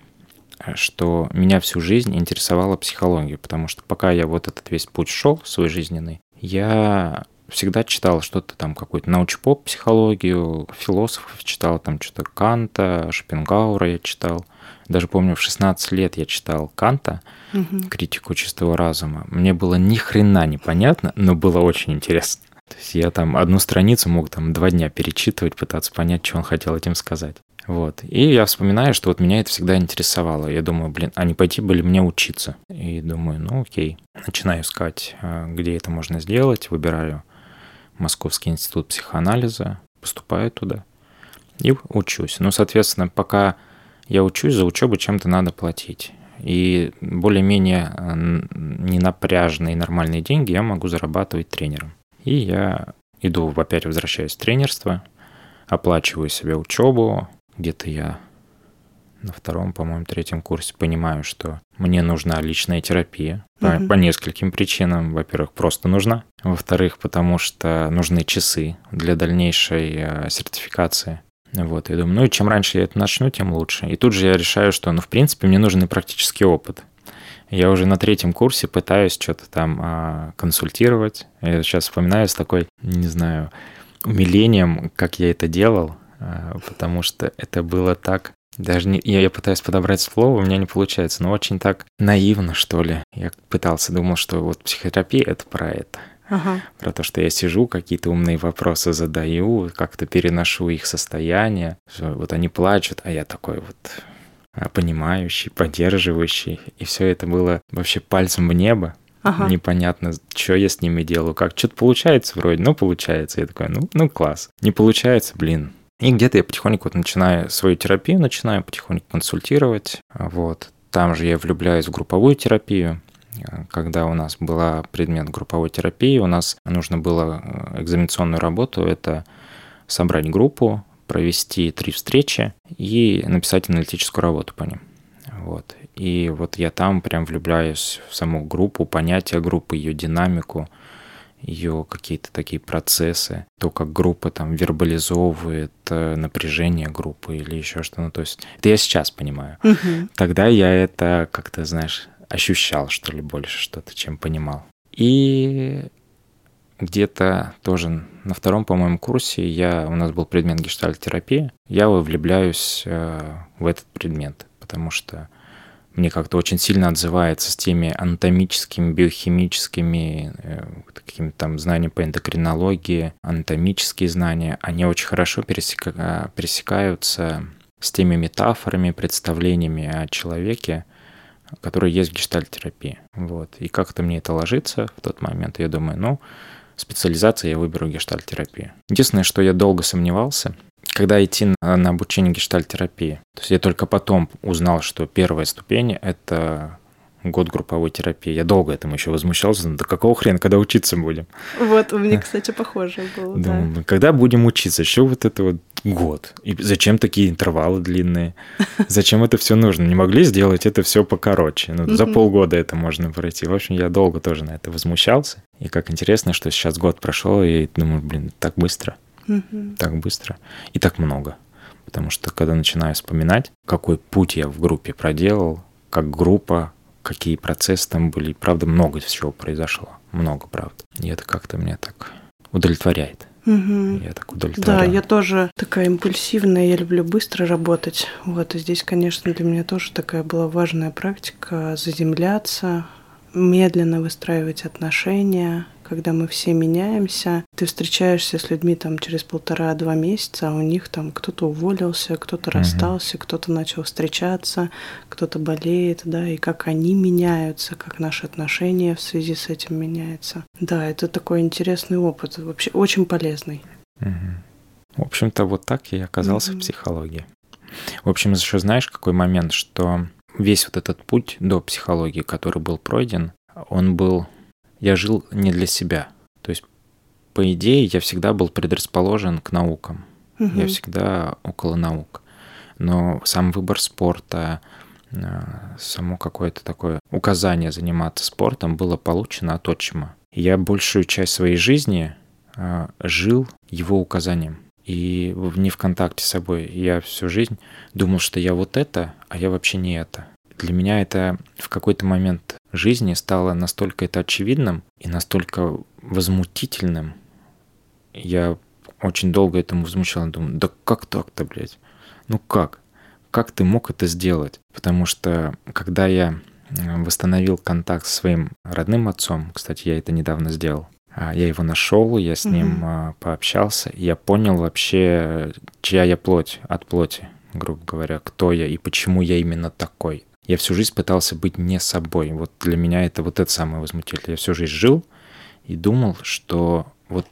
что меня всю жизнь интересовала психология, потому что пока я вот этот весь путь шел, свой жизненный, я всегда читал что-то там, какую-то научпоп психологию, философов читал, там что-то Канта, Шопенгаура я читал. Даже помню, в 16 лет я читал Канта, угу. критику чистого разума. Мне было ни хрена непонятно, но было очень интересно. То есть я там одну страницу мог там два дня перечитывать, пытаться понять, что он хотел этим сказать. Вот. И я вспоминаю, что вот меня это всегда интересовало. Я думаю, блин, а не пойти бы ли мне учиться? И думаю, ну окей. Начинаю искать, а, где это можно сделать. Выбираю Московский институт психоанализа, поступаю туда и учусь. Ну, соответственно, пока я учусь, за учебу чем-то надо платить. И более-менее ненапряжные нормальные деньги я могу зарабатывать тренером. И я иду, опять возвращаюсь в тренерство, оплачиваю себе учебу. Где-то я на втором, по-моему, третьем курсе понимаю, что мне нужна личная терапия по, угу. по нескольким причинам. Во-первых, просто нужна. Во-вторых, потому что нужны часы для дальнейшей э, сертификации. Вот, я думаю, ну и чем раньше я это начну, тем лучше. И тут же я решаю, что, ну, в принципе, мне нужен и практический опыт. Я уже на третьем курсе пытаюсь что-то там а, консультировать. Я сейчас вспоминаю с такой, не знаю, умилением, как я это делал, а, потому что это было так даже не, я, я пытаюсь подобрать слово, у меня не получается, но очень так наивно, что ли. Я пытался, думал, что вот психотерапия это про это. Ага. Про то, что я сижу, какие-то умные вопросы задаю, как-то переношу их состояние. Вот они плачут, а я такой вот понимающий, поддерживающий. И все это было вообще пальцем в небо. ага. непонятно, что я с ними делаю, как. Что-то получается вроде, ну, получается. Я такой, ну, ну, класс. Не получается, блин. И где-то я потихоньку вот начинаю свою терапию, начинаю потихоньку консультировать. Вот. Там же я влюбляюсь в групповую терапию. Когда у нас была предмет групповой терапии, у нас нужно было э, экзаменационную работу, это собрать группу, провести три встречи и написать аналитическую работу по ним. Вот. И вот я там прям влюбляюсь в саму группу, понятие группы, ее динамику, ее какие-то такие процессы, то, как группа там вербализовывает э, напряжение группы или еще что-то. Ну, то есть это я сейчас понимаю. Угу. Тогда я это как-то, знаешь, ощущал, что ли, больше что-то, чем понимал. И где-то тоже на втором, по-моему, курсе я, у нас был предмет гештальт-терапия, я влюбляюсь э, в этот предмет, потому что мне как-то очень сильно отзывается с теми анатомическими, биохимическими, э, какими-то там знаниями по эндокринологии, анатомические знания, они очень хорошо пересека... пересекаются с теми метафорами, представлениями о человеке, которые есть в гештальтерапии. Вот. И как-то мне это ложится в тот момент. Я думаю, ну, специализация я выберу гештальтерапию. Единственное, что я долго сомневался, когда идти на, на обучение гештальтерапии. То есть я только потом узнал, что первая ступень — это год групповой терапии. Я долго этому еще возмущался. Да какого хрена, когда учиться будем? Вот, у меня, *laughs* кстати, похоже было. Думаю, да. когда будем учиться? Что вот это вот год? И зачем такие интервалы длинные? *laughs* Зачем это все нужно? Не могли сделать это все покороче? Ну, за полгода это можно пройти. В общем, я долго тоже на это возмущался. И как интересно, что сейчас год прошел, и думаю, блин, так быстро так быстро и так много. Потому что когда начинаю вспоминать, какой путь я в группе проделал, как группа, какие процессы там были, правда, много всего произошло. Много, правда. И это как-то меня так удовлетворяет. Угу. Я так удовлетворяю. Да, я тоже такая импульсивная, я люблю быстро работать. Вот, и здесь, конечно, для меня тоже такая была важная практика заземляться, медленно выстраивать отношения, когда мы все меняемся. Ты встречаешься с людьми там через полтора-два месяца, а у них там кто-то уволился, кто-то угу. расстался, кто-то начал встречаться, кто-то болеет, да, и как они меняются, как наши отношения в связи с этим меняются. Да, это такой интересный опыт, вообще очень полезный. Угу. В общем-то, вот так я и оказался угу. в психологии. В общем, еще знаешь, какой момент, что весь вот этот путь до психологии, который был пройден, он был я жил не для себя. То есть, по идее, я всегда был предрасположен к наукам. Угу. Я всегда около наук. Но сам выбор спорта, э, само какое-то такое указание заниматься спортом было получено от отчима. Я большую часть своей жизни э, жил его указанием. И не в контакте с собой. Я всю жизнь думал, что я вот это, а я вообще не это. Для меня это в какой-то момент жизни стало настолько это очевидным и настолько возмутительным. Я очень долго этому возмущал, думаю, да как так-то, блядь? Ну как? Как ты мог это сделать? Потому что когда я восстановил контакт со своим родным отцом, кстати, я это недавно сделал, а, я его нашел, я с ним mm-hmm. пообщался, и я понял вообще, чья я плоть от плоти, грубо говоря, кто я и почему я именно такой. Я всю жизнь пытался быть не собой. Вот для меня это вот это самое возмутительное. Я всю жизнь жил и думал, что вот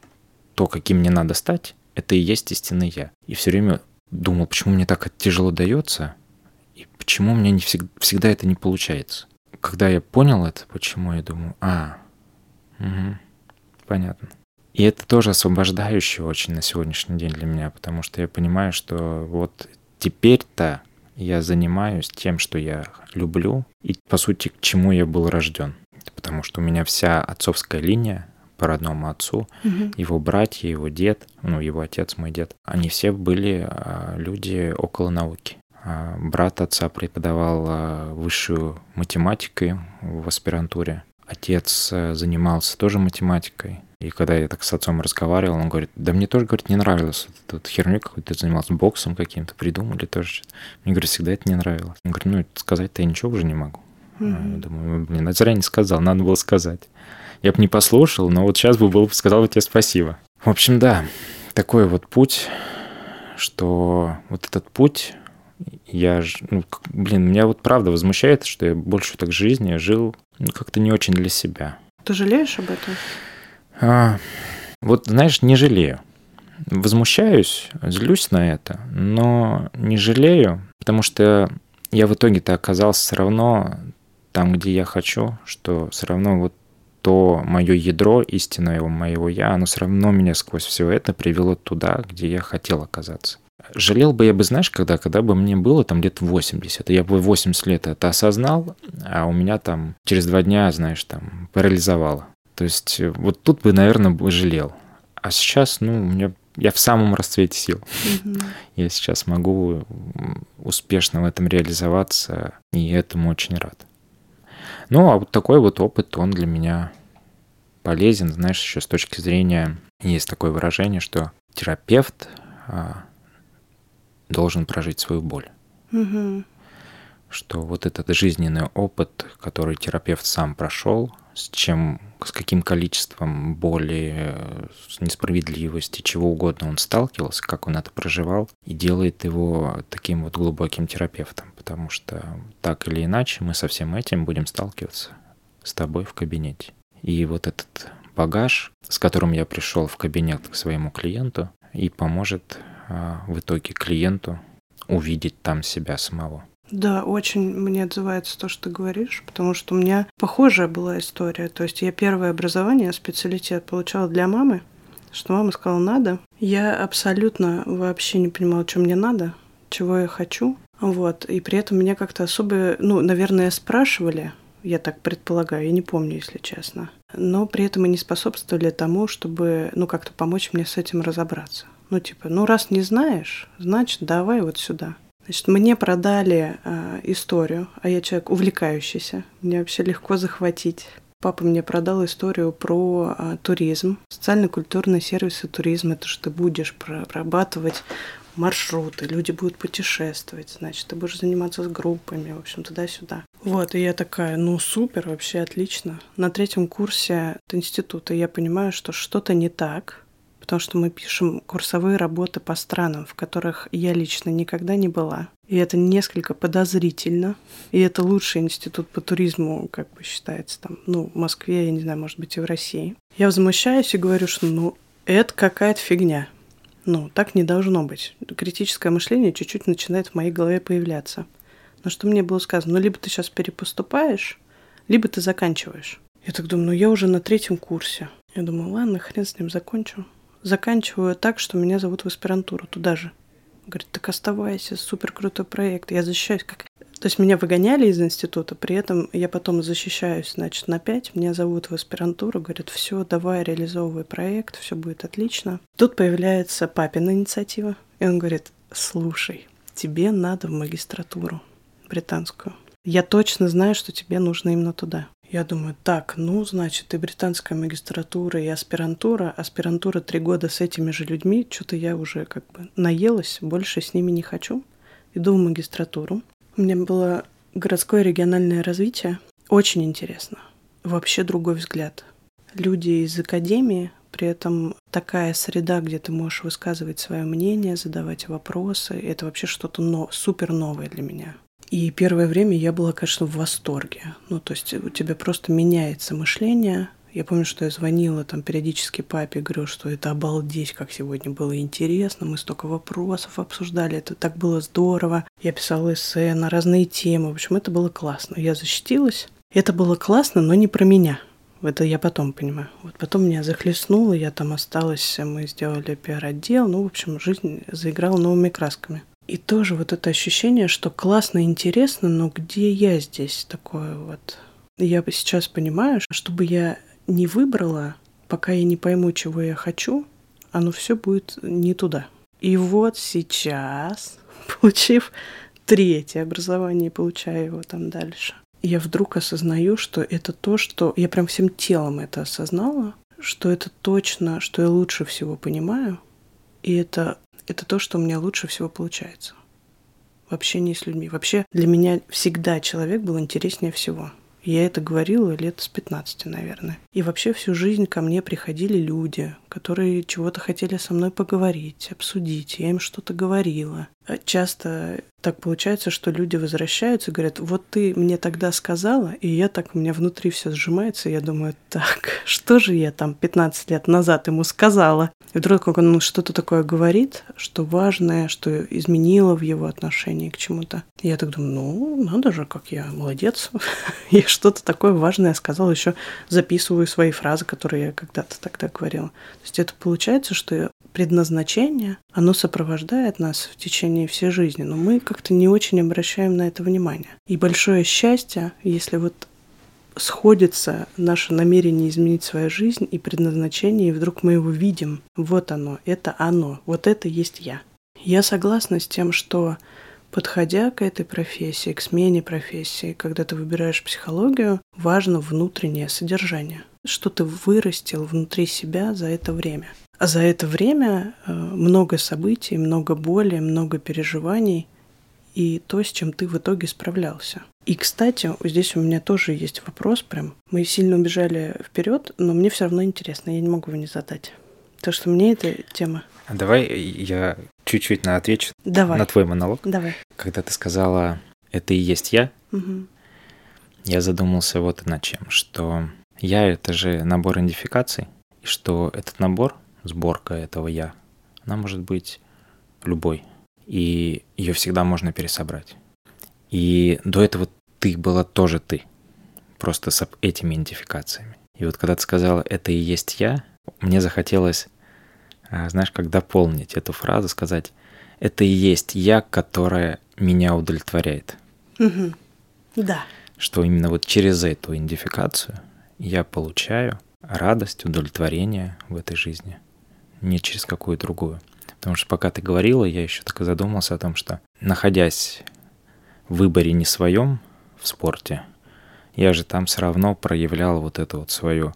то, каким мне надо стать, это и есть истинный я. И все время думал, почему мне так тяжело дается, и почему у меня не всегда, всегда это не получается. Когда я понял это, почему я думаю, а, угу, понятно. И это тоже освобождающее очень на сегодняшний день для меня, потому что я понимаю, что вот теперь-то я занимаюсь тем, что я люблю и, по сути, к чему я был рожден. Потому что у меня вся отцовская линия по родному отцу, угу. его братья, его дед, ну, его отец, мой дед, они все были а, люди около науки. А, брат отца преподавал а, высшую математику в аспирантуре. Отец э, занимался тоже математикой. И когда я так с отцом разговаривал, он говорит, да мне тоже, говорит, не нравилось. Тут херню какой-то занимался, боксом каким-то, придумали тоже что-то. Мне, говорит, всегда это не нравилось. Он говорит, ну, сказать-то я ничего уже не могу. Mm-hmm. Я думаю, блин, а зря не сказал, надо было сказать. Я бы не послушал, но вот сейчас бы был, сказал бы тебе спасибо. В общем, да, такой вот путь, что вот этот путь, я, ну, блин, меня вот правда возмущает, что я больше так жизни жил ну, как-то не очень для себя. Ты жалеешь об этом? А, вот, знаешь, не жалею. Возмущаюсь, злюсь на это, но не жалею, потому что я в итоге-то оказался все равно там, где я хочу, что все равно вот то мое ядро истинное моего я, оно все равно меня сквозь все это привело туда, где я хотел оказаться. Жалел бы я бы, знаешь, когда, когда бы мне было там лет 80, и я бы 80 лет это осознал, а у меня там через два дня, знаешь, там парализовало. То есть э, вот тут бы, наверное, бы жалел. А сейчас, ну, у меня я в самом расцвете сил. Mm-hmm. Я сейчас могу успешно в этом реализоваться, и этому очень рад. Ну, а вот такой вот опыт, он для меня полезен, знаешь, еще с точки зрения, есть такое выражение, что терапевт а, должен прожить свою боль. Угу. Что вот этот жизненный опыт, который терапевт сам прошел, с чем, с каким количеством боли, несправедливости, чего угодно он сталкивался, как он это проживал, и делает его таким вот глубоким терапевтом, потому что так или иначе мы со всем этим будем сталкиваться с тобой в кабинете. И вот этот багаж, с которым я пришел в кабинет к своему клиенту, и поможет а, в итоге клиенту увидеть там себя самого. Да, очень мне отзывается то, что ты говоришь, потому что у меня похожая была история. То есть я первое образование, специалитет получала для мамы, что мама сказала «надо». Я абсолютно вообще не понимала, что мне надо, чего я хочу. Вот. И при этом меня как-то особо, ну, наверное, спрашивали, я так предполагаю, я не помню, если честно. Но при этом и не способствовали тому, чтобы, ну, как-то помочь мне с этим разобраться. Ну, типа, ну, раз не знаешь, значит, давай вот сюда. Значит, мне продали э, историю, а я человек увлекающийся, мне вообще легко захватить. Папа мне продал историю про э, туризм, социально-культурные сервисы туризма, это что ты будешь прорабатывать маршруты, люди будут путешествовать, значит, ты будешь заниматься с группами, в общем, туда-сюда. Вот, и я такая, ну супер, вообще отлично. На третьем курсе института я понимаю, что что-то не так, потому что мы пишем курсовые работы по странам, в которых я лично никогда не была. И это несколько подозрительно. И это лучший институт по туризму, как бы считается там, ну, в Москве, я не знаю, может быть, и в России. Я возмущаюсь и говорю, что, ну, это какая-то фигня. Ну, так не должно быть. Критическое мышление чуть-чуть начинает в моей голове появляться. Но что мне было сказано? Ну, либо ты сейчас перепоступаешь, либо ты заканчиваешь. Я так думаю, ну я уже на третьем курсе. Я думаю, ладно, хрен с ним закончу заканчиваю так, что меня зовут в аспирантуру туда же. Говорит, так оставайся, супер крутой проект. Я защищаюсь как... То есть меня выгоняли из института, при этом я потом защищаюсь, значит, на пять, меня зовут в аспирантуру, говорят, все, давай, реализовывай проект, все будет отлично. Тут появляется папина инициатива, и он говорит, слушай, тебе надо в магистратуру британскую. Я точно знаю, что тебе нужно именно туда. Я думаю, так, ну, значит, и британская магистратура, и аспирантура. Аспирантура три года с этими же людьми. Что-то я уже как бы наелась, больше с ними не хочу. Иду в магистратуру. У меня было городское региональное развитие. Очень интересно. Вообще другой взгляд. Люди из академии, при этом такая среда, где ты можешь высказывать свое мнение, задавать вопросы. Это вообще что-то но, супер новое для меня. И первое время я была, конечно, в восторге. Ну, то есть у тебя просто меняется мышление. Я помню, что я звонила там периодически папе, говорю, что это обалдеть, как сегодня было интересно, мы столько вопросов обсуждали, это так было здорово. Я писала эссе на разные темы, в общем, это было классно. Я защитилась. Это было классно, но не про меня. Это я потом понимаю. Вот потом меня захлестнуло, я там осталась, мы сделали пиар-отдел, ну, в общем, жизнь заиграла новыми красками. И тоже вот это ощущение, что классно, интересно, но где я здесь такое вот? Я сейчас понимаю, что чтобы я не выбрала, пока я не пойму, чего я хочу, оно все будет не туда. И вот сейчас, *laughs* получив третье образование, получаю его там дальше, я вдруг осознаю, что это то, что я прям всем телом это осознала, что это точно, что я лучше всего понимаю, и это это то, что у меня лучше всего получается в общении с людьми. Вообще для меня всегда человек был интереснее всего. Я это говорила лет с 15, наверное. И вообще всю жизнь ко мне приходили люди, которые чего-то хотели со мной поговорить, обсудить. Я им что-то говорила. часто так получается, что люди возвращаются и говорят, вот ты мне тогда сказала, и я так, у меня внутри все сжимается, и я думаю, так, *laughs* что же я там 15 лет назад ему сказала? И вдруг как он что-то такое говорит, что важное, что изменило в его отношении к чему-то. Я так думаю, ну, надо же, как я молодец. *laughs* я что-то такое важное сказала, еще записываю свои фразы, которые я когда-то тогда говорила. То есть это получается, что предназначение, оно сопровождает нас в течение всей жизни, но мы как-то не очень обращаем на это внимание. И большое счастье, если вот сходится наше намерение изменить свою жизнь и предназначение, и вдруг мы его видим. Вот оно, это оно, вот это есть я. Я согласна с тем, что подходя к этой профессии, к смене профессии, когда ты выбираешь психологию, важно внутреннее содержание, что ты вырастил внутри себя за это время. А за это время э, много событий, много боли, много переживаний и то, с чем ты в итоге справлялся. И, кстати, здесь у меня тоже есть вопрос прям. Мы сильно убежали вперед, но мне все равно интересно, я не могу его не задать. То, что мне эта тема. А давай я чуть-чуть на отвечу давай. на твой монолог. Давай. Когда ты сказала «это и есть я», угу. я задумался вот над чем, что я — это же набор идентификаций, и что этот набор — сборка этого «я», она может быть любой, и ее всегда можно пересобрать. И до этого ты была тоже ты, просто с этими идентификациями. И вот когда ты сказала «это и есть я», мне захотелось, а, знаешь, как дополнить эту фразу, сказать «это и есть я, которая меня удовлетворяет». Угу. Да. Что именно вот через эту идентификацию я получаю радость, удовлетворение в этой жизни – не через какую другую. Потому что пока ты говорила, я еще так и задумался о том, что находясь в выборе не своем в спорте, я же там все равно проявлял вот это вот свое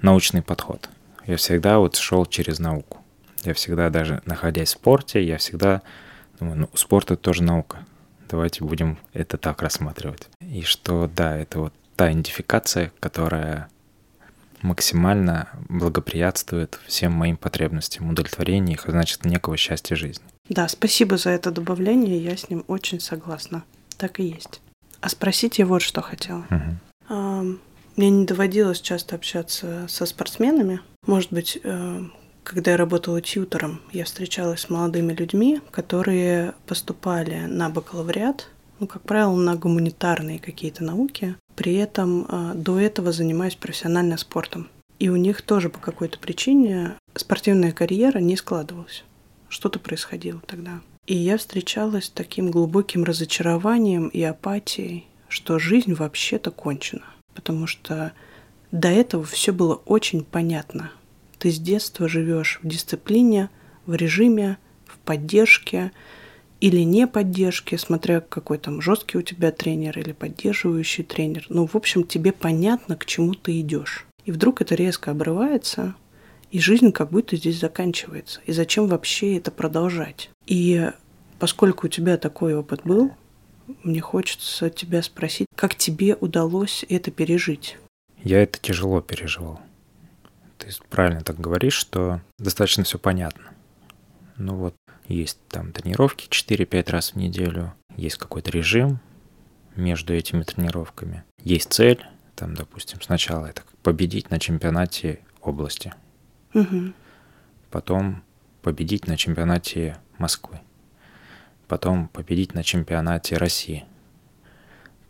научный подход. Я всегда вот шел через науку. Я всегда даже находясь в спорте, я всегда думаю, ну, спорт это тоже наука. Давайте будем это так рассматривать. И что, да, это вот та идентификация, которая максимально благоприятствует всем моим потребностям, удовлетворению их, а значит, некого счастья жизни. Да, спасибо за это добавление, я с ним очень согласна. Так и есть. А спросить я вот что хотела. Угу. Мне не доводилось часто общаться со спортсменами. Может быть, э, когда я работала тьютором, я встречалась с молодыми людьми, которые поступали на бакалавриат, ну, как правило, на гуманитарные какие-то науки, при этом э, до этого занимаюсь профессионально спортом. И у них тоже по какой-то причине спортивная карьера не складывалась. Что-то происходило тогда. И я встречалась с таким глубоким разочарованием и апатией, что жизнь вообще-то кончена. Потому что до этого все было очень понятно. Ты с детства живешь в дисциплине, в режиме, в поддержке, или не поддержки, смотря какой там жесткий у тебя тренер или поддерживающий тренер. Ну, в общем, тебе понятно, к чему ты идешь. И вдруг это резко обрывается, и жизнь как будто здесь заканчивается. И зачем вообще это продолжать? И поскольку у тебя такой опыт был, мне хочется тебя спросить, как тебе удалось это пережить? Я это тяжело переживал. Ты правильно так говоришь, что достаточно все понятно. Ну вот есть там тренировки 4-5 раз в неделю, есть какой-то режим между этими тренировками, есть цель, там, допустим, сначала это победить на чемпионате области, угу. потом победить на чемпионате Москвы, потом победить на чемпионате России,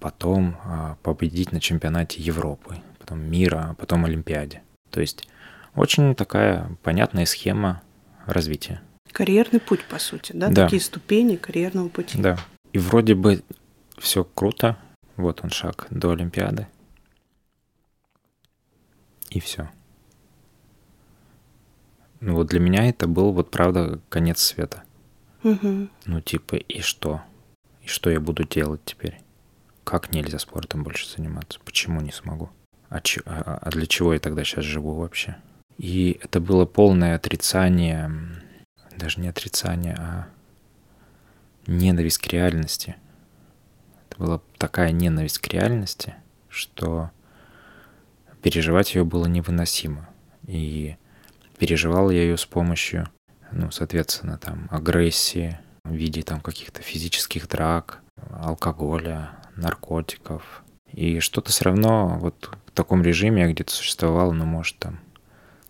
потом а, победить на чемпионате Европы, потом мира, а потом Олимпиаде. То есть очень такая понятная схема развития. Карьерный путь, по сути, да? да? Такие ступени карьерного пути. Да. И вроде бы все круто. Вот он шаг до Олимпиады. И все. Ну вот для меня это был вот правда конец света. Угу. Ну типа и что? И что я буду делать теперь? Как нельзя спортом больше заниматься? Почему не смогу? А, ч- а, а для чего я тогда сейчас живу вообще? И это было полное отрицание даже не отрицание, а ненависть к реальности. Это была такая ненависть к реальности, что переживать ее было невыносимо. И переживал я ее с помощью, ну, соответственно, там, агрессии, в виде там каких-то физических драк, алкоголя, наркотиков. И что-то все равно вот в таком режиме я где-то существовал, ну, может, там,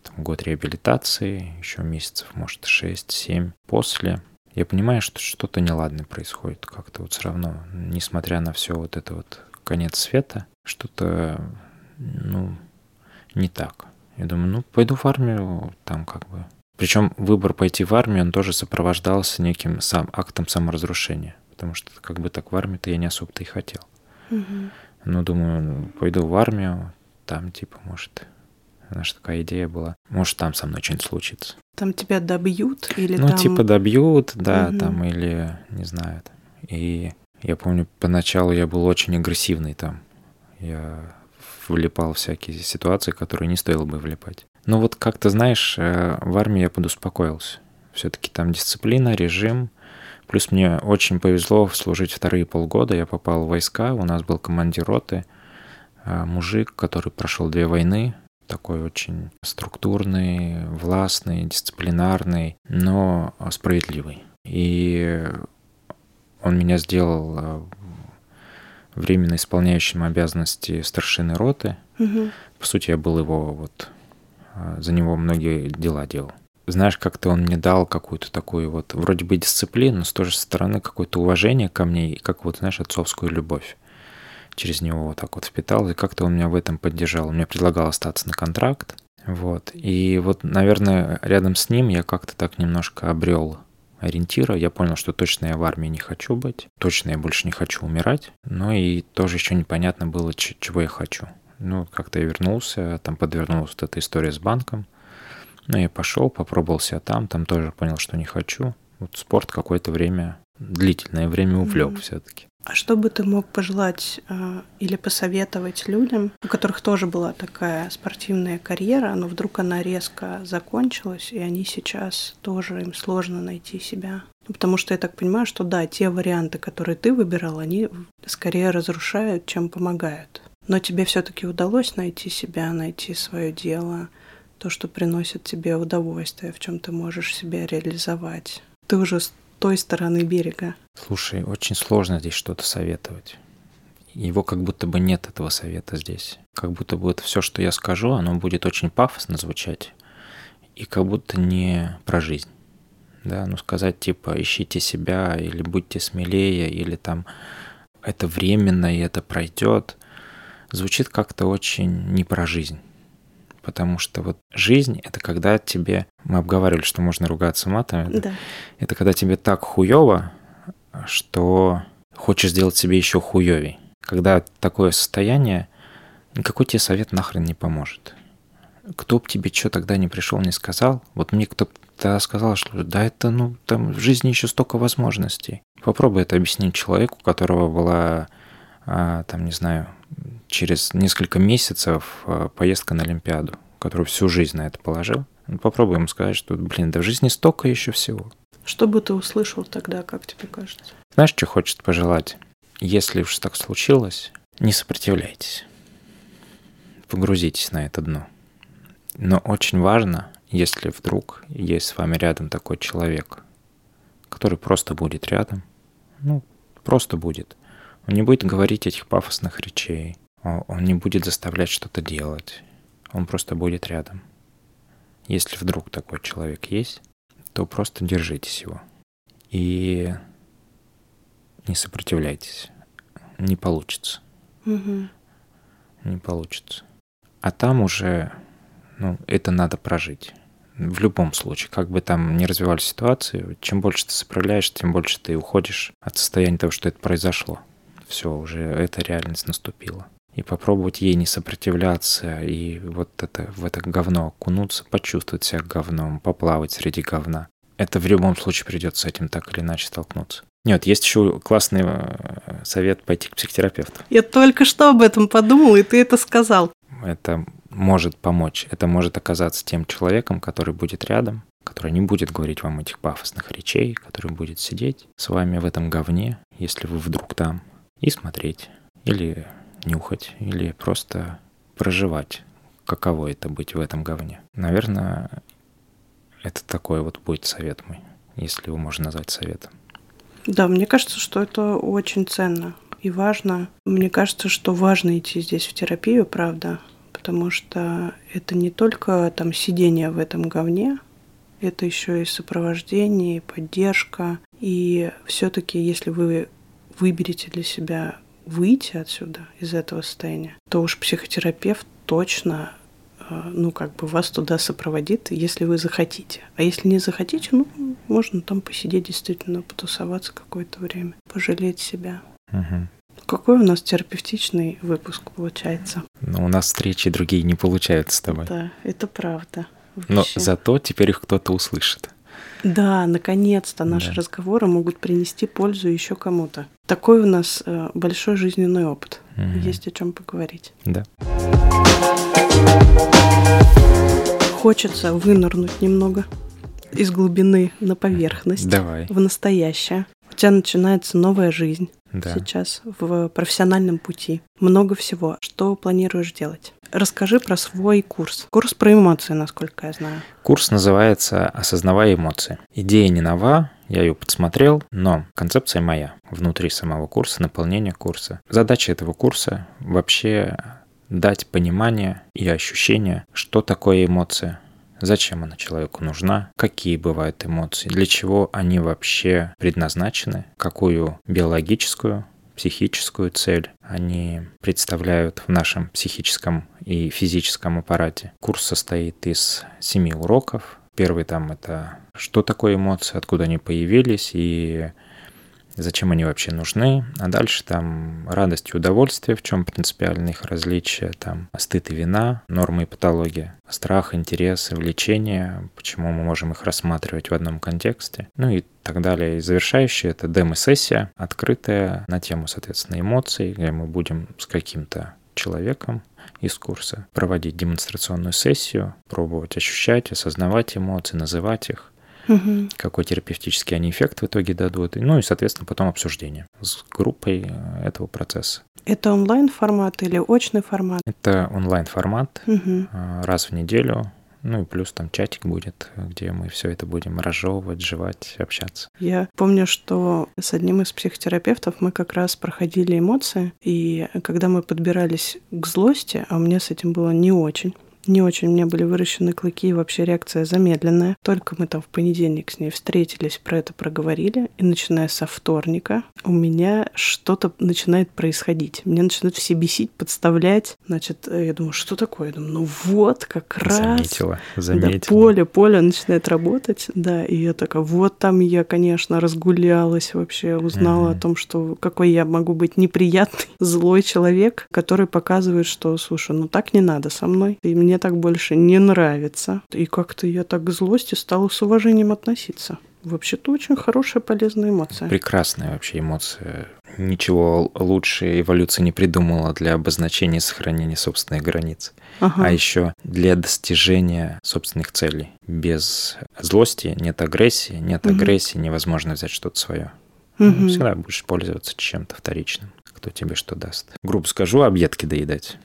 там год реабилитации, еще месяцев, может, 6-7 после. Я понимаю, что что-то неладное происходит как-то вот все равно, несмотря на все вот это вот конец света, что-то, ну, не так. Я думаю, ну, пойду в армию, там как бы. Причем выбор пойти в армию, он тоже сопровождался неким сам, актом саморазрушения. Потому что как бы так в армию-то я не особо-то и хотел. Угу. Ну, думаю, пойду в армию, там типа, может, наша такая идея была, может, там со мной что-нибудь случится. Там тебя добьют или Ну, там... типа добьют, да, угу. там, или, не знаю. И я помню, поначалу я был очень агрессивный там. Я влипал в всякие ситуации, которые не стоило бы влипать. Но вот как-то, знаешь, э, в армии я подуспокоился. Все-таки там дисциплина, режим. Плюс мне очень повезло служить вторые полгода. Я попал в войска, у нас был командир роты, э, мужик, который прошел две войны, такой очень структурный, властный, дисциплинарный, но справедливый. И он меня сделал э, временно исполняющим обязанности старшины роты. Угу. По сути, я был его вот а, за него многие дела делал. Знаешь, как-то он мне дал какую-то такую вот, вроде бы дисциплину, но с той же стороны какое-то уважение ко мне, как вот, знаешь, отцовскую любовь. Через него вот так вот впитал, и как-то он меня в этом поддержал. Он мне предлагал остаться на контракт, вот. И вот, наверное, рядом с ним я как-то так немножко обрел ориентира. Я понял, что точно я в армии не хочу быть, точно я больше не хочу умирать, но и тоже еще непонятно было, чего я хочу. Ну, как-то я вернулся, там подвернулась вот эта история с банком. Ну, я пошел, попробовал себя там, там тоже понял, что не хочу. Вот спорт какое-то время, длительное время увлек mm-hmm. все-таки. А что бы ты мог пожелать э, или посоветовать людям, у которых тоже была такая спортивная карьера, но вдруг она резко закончилась, и они сейчас тоже им сложно найти себя? Ну, потому что я так понимаю, что да, те варианты, которые ты выбирал, они скорее разрушают, чем помогают. Но тебе все-таки удалось найти себя, найти свое дело, то, что приносит тебе удовольствие, в чем ты можешь себя реализовать. Ты уже той стороны берега. Слушай, очень сложно здесь что-то советовать. Его как будто бы нет этого совета здесь. Как будто бы вот все, что я скажу, оно будет очень пафосно звучать. И как будто не про жизнь. Да, ну сказать типа ищите себя или будьте смелее, или там это временно и это пройдет звучит как-то очень не про жизнь. Потому что вот жизнь — это когда тебе... Мы обговаривали, что можно ругаться матом. Да. Это когда тебе так хуево, что хочешь сделать себе еще хуевей. Когда такое состояние, никакой тебе совет нахрен не поможет. Кто бы тебе что тогда не пришел, не сказал, вот мне кто-то сказал, что да это, ну, там в жизни еще столько возможностей. Попробуй это объяснить человеку, у которого была, там, не знаю, через несколько месяцев э, поездка на Олимпиаду, который всю жизнь на это положил. Ну, попробуем ему сказать, что, блин, да в жизни столько еще всего. Что бы ты услышал тогда, как тебе кажется? Знаешь, что хочет пожелать? Если уж так случилось, не сопротивляйтесь. Погрузитесь на это дно. Но очень важно, если вдруг есть с вами рядом такой человек, который просто будет рядом, ну, просто будет. Он не будет говорить этих пафосных речей, он не будет заставлять что-то делать. Он просто будет рядом. Если вдруг такой человек есть, то просто держитесь его. И не сопротивляйтесь. Не получится. Угу. Не получится. А там уже, ну, это надо прожить. В любом случае, как бы там ни развивались ситуации, чем больше ты сопротивляешься, тем больше ты уходишь от состояния того, что это произошло. Все, уже эта реальность наступила и попробовать ей не сопротивляться, и вот это, в это говно окунуться, почувствовать себя говном, поплавать среди говна. Это в любом случае придется с этим так или иначе столкнуться. Нет, есть еще классный э, совет пойти к психотерапевту. Я только что об этом подумал, и ты это сказал. Это может помочь. Это может оказаться тем человеком, который будет рядом, который не будет говорить вам этих пафосных речей, который будет сидеть с вами в этом говне, если вы вдруг там, и смотреть. Или нюхать или просто проживать, каково это быть в этом говне. Наверное, это такой вот будет совет мой, если его можно назвать советом. Да, мне кажется, что это очень ценно и важно. Мне кажется, что важно идти здесь в терапию, правда, потому что это не только там сидение в этом говне, это еще и сопровождение, и поддержка. И все-таки, если вы выберете для себя выйти отсюда, из этого состояния, то уж психотерапевт точно э, ну, как бы вас туда сопроводит, если вы захотите. А если не захотите, ну, можно там посидеть действительно, потусоваться какое-то время, пожалеть себя. Угу. Какой у нас терапевтичный выпуск получается? Ну, у нас встречи другие не получаются с тобой. Да, это правда. Вообще. Но зато теперь их кто-то услышит. Да, наконец-то наши да. разговоры могут принести пользу еще кому-то. Такой у нас э, большой жизненный опыт. Угу. Есть о чем поговорить. Да. Хочется вынырнуть немного из глубины на поверхность. Давай. В настоящее. У тебя начинается новая жизнь да. сейчас в профессиональном пути. Много всего. Что планируешь делать? Расскажи про свой курс. Курс про эмоции, насколько я знаю. Курс называется «Осознавая эмоции». Идея не нова, я ее подсмотрел, но концепция моя внутри самого курса, наполнение курса. Задача этого курса вообще дать понимание и ощущение, что такое эмоция, зачем она человеку нужна, какие бывают эмоции, для чего они вообще предназначены, какую биологическую, психическую цель они представляют в нашем психическом и физическом аппарате. Курс состоит из семи уроков. Первый там это что такое эмоции, откуда они появились и зачем они вообще нужны, а дальше там радость и удовольствие, в чем принципиальные их различия, там стыд и вина, нормы и патология, страх, интерес, влечение, почему мы можем их рассматривать в одном контексте, ну и так далее. И завершающая это демо-сессия, открытая на тему, соответственно, эмоций, где мы будем с каким-то человеком из курса проводить демонстрационную сессию, пробовать ощущать, осознавать эмоции, называть их, угу. какой терапевтический они эффект в итоге дадут, ну и, соответственно, потом обсуждение с группой э, этого процесса. Это онлайн-формат или очный формат? Это онлайн-формат угу. раз в неделю. Ну и плюс там чатик будет, где мы все это будем разжевывать, жевать, общаться. Я помню, что с одним из психотерапевтов мы как раз проходили эмоции, и когда мы подбирались к злости, а у меня с этим было не очень, не очень у меня были выращены клыки, и вообще реакция замедленная. Только мы там в понедельник с ней встретились, про это проговорили, и начиная со вторника у меня что-то начинает происходить. Меня начинают все бесить, подставлять. Значит, я думаю, что такое? Я думаю, ну вот, как раз. Заметила, заметила. Да, поле, поле начинает работать, да, и я такая, вот там я, конечно, разгулялась вообще, узнала mm-hmm. о том, что какой я могу быть неприятный, *laughs* злой человек, который показывает, что, слушай, ну так не надо со мной, и мне мне так больше не нравится. И как-то я так к злости стала с уважением относиться. Вообще-то очень хорошая, полезная эмоция. Прекрасная вообще эмоция. Ничего лучше эволюция не придумала для обозначения и сохранения собственных границ. Ага. А еще для достижения собственных целей. Без злости нет агрессии, нет угу. агрессии, невозможно взять что-то свое. Угу. Всегда будешь пользоваться чем-то вторичным, кто тебе что даст. Грубо скажу, объедки доедать.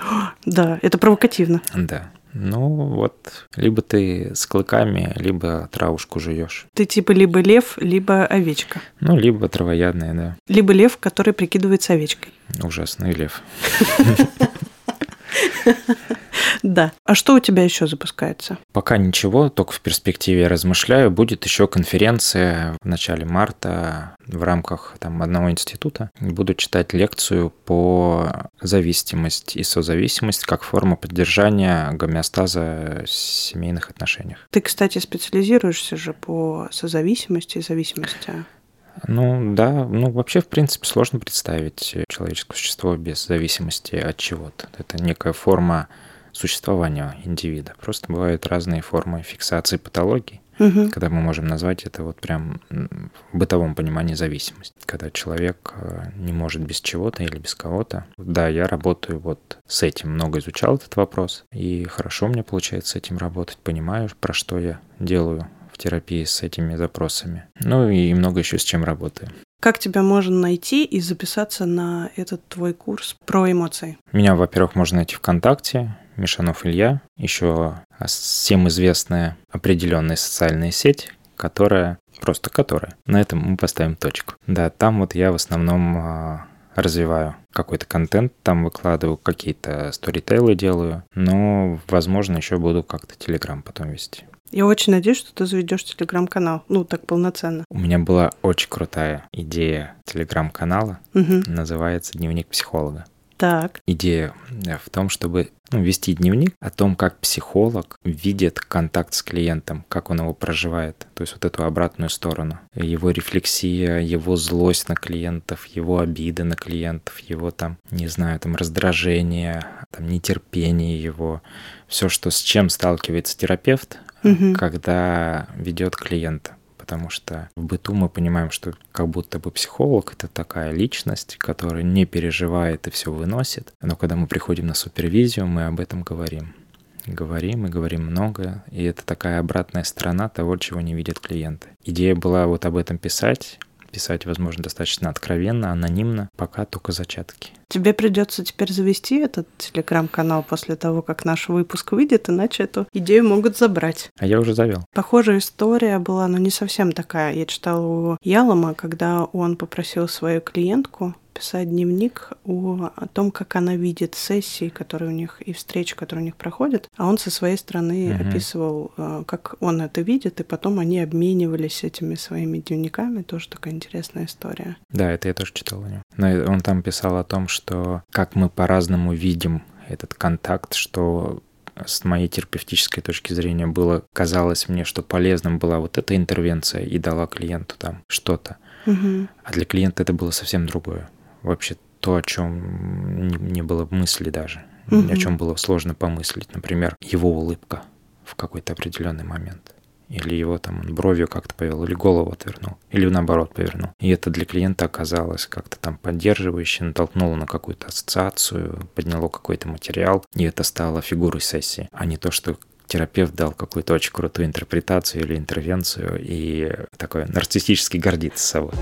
*gasps* Да, это провокативно. Да. Ну вот, либо ты с клыками, либо травушку жуешь. Ты типа либо лев, либо овечка. Ну, либо травоядная, да. Либо лев, который прикидывается овечкой. Ужасный лев. *laughs* Да. А что у тебя еще запускается? Пока ничего, только в перспективе я размышляю. Будет еще конференция в начале марта в рамках там, одного института. Буду читать лекцию по зависимость и созависимость как форма поддержания гомеостаза в семейных отношениях. Ты, кстати, специализируешься же по созависимости и зависимости. Ну да, ну вообще, в принципе, сложно представить человеческое существо без зависимости от чего-то. Это некая форма существования индивида. Просто бывают разные формы фиксации патологий, угу. когда мы можем назвать это вот прям в бытовом понимании зависимость. Когда человек э, не может без чего-то или без кого-то. Да, я работаю вот с этим, много изучал этот вопрос, и хорошо мне получается с этим работать, понимаю, про что я делаю в терапии с этими запросами. Ну и много еще с чем работаю. Как тебя можно найти и записаться на этот твой курс про эмоции? Меня, во-первых, можно найти ВКонтакте, Мишанов Илья, еще всем известная определенная социальная сеть, которая Просто которая. На этом мы поставим точку. Да, там вот я в основном а, развиваю какой-то контент, там выкладываю какие-то сторитейлы делаю, но, возможно, еще буду как-то Телеграм потом вести. Я очень надеюсь, что ты заведешь телеграм-канал. Ну, так полноценно. У меня была очень крутая идея телеграм-канала. Угу. Называется Дневник психолога. Так. Идея э, в том, чтобы ну, вести дневник о том, как психолог видит контакт с клиентом, как он его проживает. То есть вот эту обратную сторону. Его рефлексия, его злость на клиентов, его обиды на клиентов, его там, не знаю, там раздражение, там нетерпение его. Все, что с чем сталкивается терапевт, угу. когда ведет клиента потому что в быту мы понимаем, что как будто бы психолог — это такая личность, которая не переживает и все выносит. Но когда мы приходим на супервизию, мы об этом говорим. Говорим и говорим много, и это такая обратная сторона того, чего не видят клиенты. Идея была вот об этом писать, писать, возможно, достаточно откровенно, анонимно, пока только зачатки. Тебе придется теперь завести этот телеграм-канал после того, как наш выпуск выйдет, иначе эту идею могут забрать. А я уже завел. Похожая история была, но не совсем такая. Я читала у Ялома, когда он попросил свою клиентку писать дневник о, о том, как она видит сессии, которые у них и встречи, которые у них проходят. А он со своей стороны угу. описывал, э, как он это видит, и потом они обменивались этими своими дневниками. Тоже такая интересная история. Да, это я тоже читал о нем. Но он там писал о том, что как мы по-разному видим этот контакт, что с моей терапевтической точки зрения было, казалось мне, что полезным была вот эта интервенция и дала клиенту там что-то. Угу. А для клиента это было совсем другое вообще то, о чем не было мысли даже, угу. о чем было сложно помыслить. Например, его улыбка в какой-то определенный момент. Или его там он бровью как-то повел, или голову отвернул, или наоборот повернул. И это для клиента оказалось как-то там поддерживающе, натолкнуло на какую-то ассоциацию, подняло какой-то материал, и это стало фигурой сессии, а не то, что терапевт дал какую-то очень крутую интерпретацию или интервенцию и такой нарциссически гордится собой.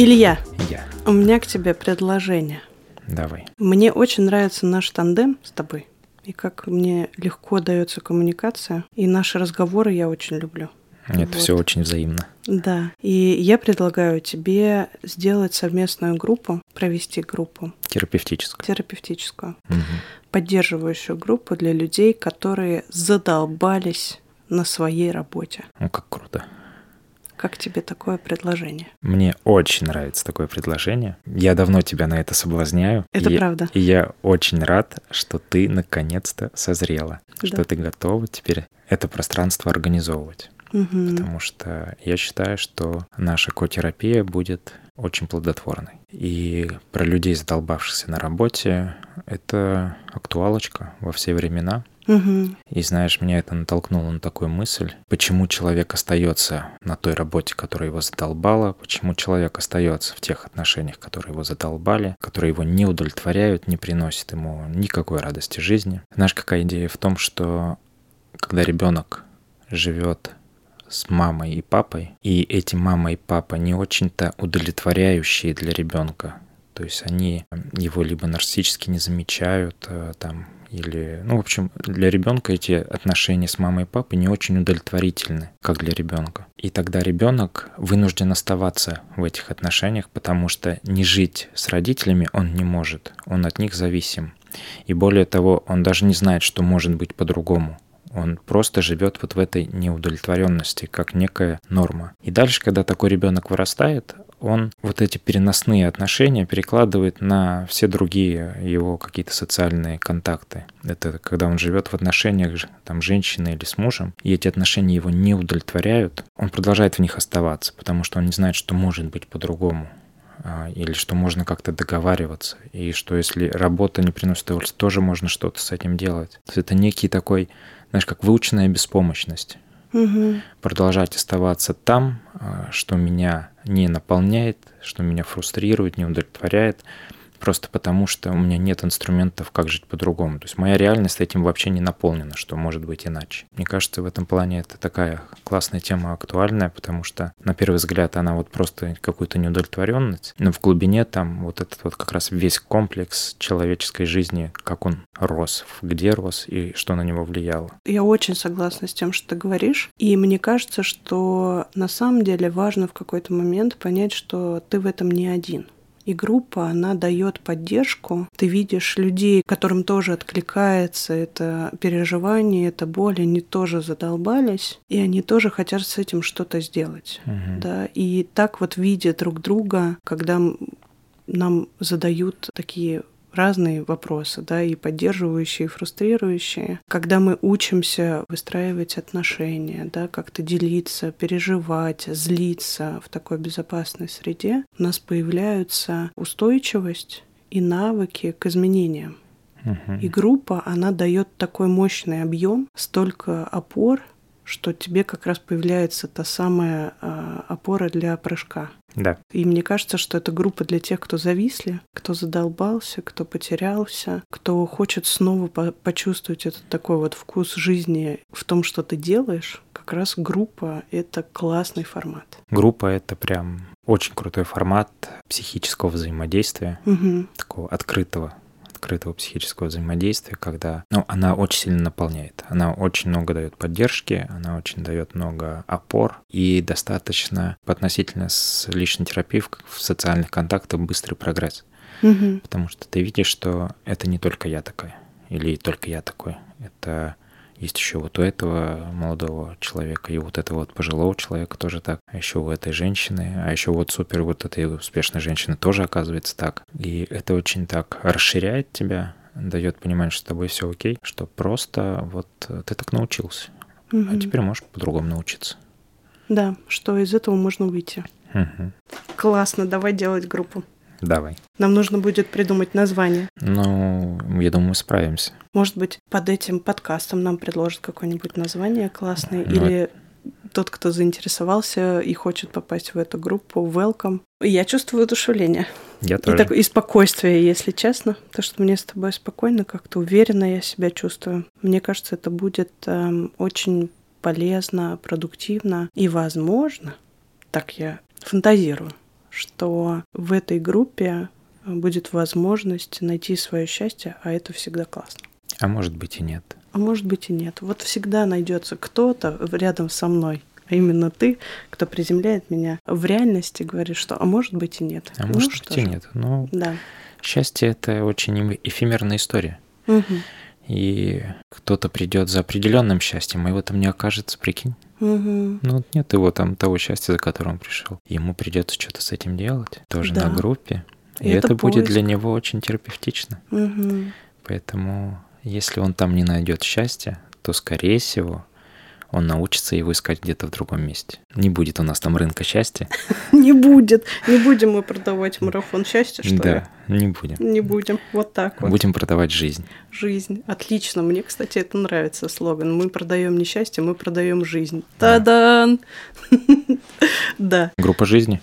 Илья, Я. у меня к тебе предложение. Давай. Мне очень нравится наш тандем с тобой. И как мне легко дается коммуникация. И наши разговоры я очень люблю. Это вот. все очень взаимно. Да. И я предлагаю тебе сделать совместную группу, провести группу. Терапевтическую. Терапевтическую. Угу. Поддерживающую группу для людей, которые задолбались на своей работе. Ну, как круто. Как тебе такое предложение? Мне очень нравится такое предложение. Я давно тебя на это соблазняю. Это и, правда. И я очень рад, что ты наконец-то созрела, да. что ты готова теперь это пространство организовывать. Угу. Потому что я считаю, что наша котерапия будет очень плодотворной. И про людей, задолбавшихся на работе, это актуалочка во все времена. И знаешь, меня это натолкнуло на такую мысль, почему человек остается на той работе, которая его задолбала, почему человек остается в тех отношениях, которые его задолбали, которые его не удовлетворяют, не приносят ему никакой радости жизни. Знаешь, какая идея в том, что когда ребенок живет с мамой и папой, и эти мама и папа не очень-то удовлетворяющие для ребенка. То есть они его либо нарциссически не замечают, э, там, или, ну, в общем, для ребенка эти отношения с мамой и папой не очень удовлетворительны, как для ребенка. И тогда ребенок вынужден оставаться в этих отношениях, потому что не жить с родителями он не может, он от них зависим. И более того, он даже не знает, что может быть по-другому. Он просто живет вот в этой неудовлетворенности, как некая норма. И дальше, когда такой ребенок вырастает, он вот эти переносные отношения перекладывает на все другие его какие-то социальные контакты. Это когда он живет в отношениях там женщины или с мужем, и эти отношения его не удовлетворяют, он продолжает в них оставаться, потому что он не знает, что может быть по-другому а, или что можно как-то договариваться, и что если работа не приносит удовольствия, тоже можно что-то с этим делать. То есть это некий такой, знаешь, как выученная беспомощность угу. продолжать оставаться там, а, что меня не наполняет, что меня фрустрирует, не удовлетворяет, просто потому, что у меня нет инструментов, как жить по-другому. То есть моя реальность этим вообще не наполнена, что может быть иначе. Мне кажется, в этом плане это такая классная тема, актуальная, потому что на первый взгляд она вот просто какую-то неудовлетворенность, но в глубине там вот этот вот как раз весь комплекс человеческой жизни, как он рос, где рос и что на него влияло. Я очень согласна с тем, что ты говоришь, и мне кажется, что на самом деле важно в какой-то момент понять, что ты в этом не один. И группа, она дает поддержку. Ты видишь людей, которым тоже откликается это переживание, это боль, они тоже задолбались, и они тоже хотят с этим что-то сделать. Угу. Да? И так вот видя друг друга, когда нам задают такие разные вопросы, да, и поддерживающие, и фрустрирующие. Когда мы учимся выстраивать отношения, да, как-то делиться, переживать, злиться в такой безопасной среде, у нас появляются устойчивость и навыки к изменениям. И группа, она дает такой мощный объем, столько опор, что тебе как раз появляется та самая э, опора для прыжка. Да. И мне кажется, что это группа для тех, кто зависли, кто задолбался, кто потерялся, кто хочет снова по почувствовать этот такой вот вкус жизни в том, что ты делаешь. Как раз группа — это классный формат. Группа — это прям очень крутой формат психического взаимодействия, угу. такого открытого открытого психического взаимодействия, когда ну, она очень сильно наполняет. Она очень много дает поддержки, она очень дает много опор и достаточно относительно с личной терапией в, в социальных контактах быстрый прогресс. Угу. Потому что ты видишь, что это не только я такая или только я такой. Это есть еще вот у этого молодого человека и вот этого вот пожилого человека тоже так. А еще у этой женщины, а еще вот супер вот этой успешной женщины тоже оказывается так. И это очень так расширяет тебя, дает понимание, что с тобой все окей, что просто вот ты так научился. Угу. А теперь можешь по-другому научиться. Да, что из этого можно выйти. Угу. Классно, давай делать группу. Давай. Нам нужно будет придумать название. Ну, я думаю, справимся. Может быть, под этим подкастом нам предложат какое-нибудь название классное, ну, или тот, кто заинтересовался и хочет попасть в эту группу, welcome. Я чувствую одушевление. Я тоже. И, так, и спокойствие, если честно. То, что мне с тобой спокойно, как-то уверенно я себя чувствую. Мне кажется, это будет эм, очень полезно, продуктивно и, возможно, так я фантазирую, что в этой группе будет возможность найти свое счастье, а это всегда классно. А может быть и нет. А может быть и нет. Вот всегда найдется кто-то рядом со мной, а именно ты, кто приземляет меня в реальности, говорит, что а может быть и нет. А ну, может быть и нет. Ну, да. счастье это очень эфемерная история. Угу. И кто-то придет за определенным счастьем, и в этом не окажется, прикинь. Угу. Ну, нет его там того счастья, за которым он пришел. Ему придется что-то с этим делать, тоже да. на группе. И, и это, это будет для него очень терапевтично. Угу. Поэтому, если он там не найдет счастья, то, скорее всего, он научится его искать где-то в другом месте. Не будет у нас там рынка счастья. *laughs* Не будет. Не будем мы продавать марафон счастья, что ли? Да, не будем. Не будем. Вот так вот. Будем продавать жизнь. Жизнь. Отлично. Мне, кстати, это нравится слоган. Мы продаем не счастье, мы продаем жизнь. Та-дан! *laughs* Да. Группа жизни.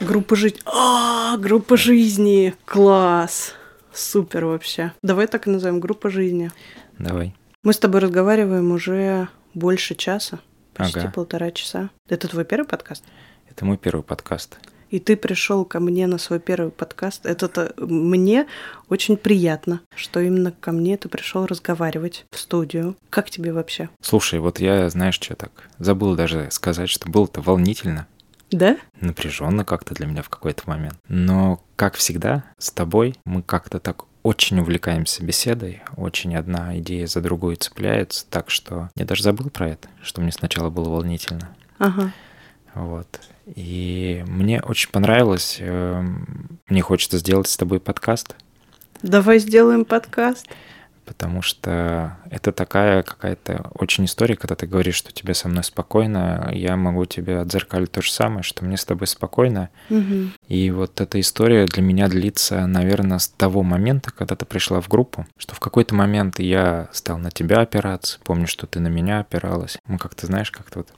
Группа жизни. А, группа жизни. Класс. Супер вообще. Давай так и назовем группа жизни. Давай. Мы с тобой разговариваем уже больше часа, почти ага. полтора часа. Это твой первый подкаст? Это мой первый подкаст. И ты пришел ко мне на свой первый подкаст. Это мне очень приятно, что именно ко мне ты пришел разговаривать в студию. Как тебе вообще? Слушай, вот я, знаешь, что так, забыл даже сказать, что было-то волнительно. Да? Напряженно как-то для меня в какой-то момент. Но, как всегда, с тобой мы как-то так очень увлекаемся беседой, очень одна идея за другую цепляется, так что я даже забыл про это, что мне сначала было волнительно. Ага. Вот. И мне очень понравилось. Эм, мне хочется сделать с тобой подкаст. Давай сделаем подкаст потому что это такая какая-то очень история, когда ты говоришь, что тебе со мной спокойно, я могу тебе отзеркалить то же самое, что мне с тобой спокойно. Угу. И вот эта история для меня длится, наверное, с того момента, когда ты пришла в группу, что в какой-то момент я стал на тебя опираться, помню, что ты на меня опиралась. Мы как-то, знаешь, как-то вот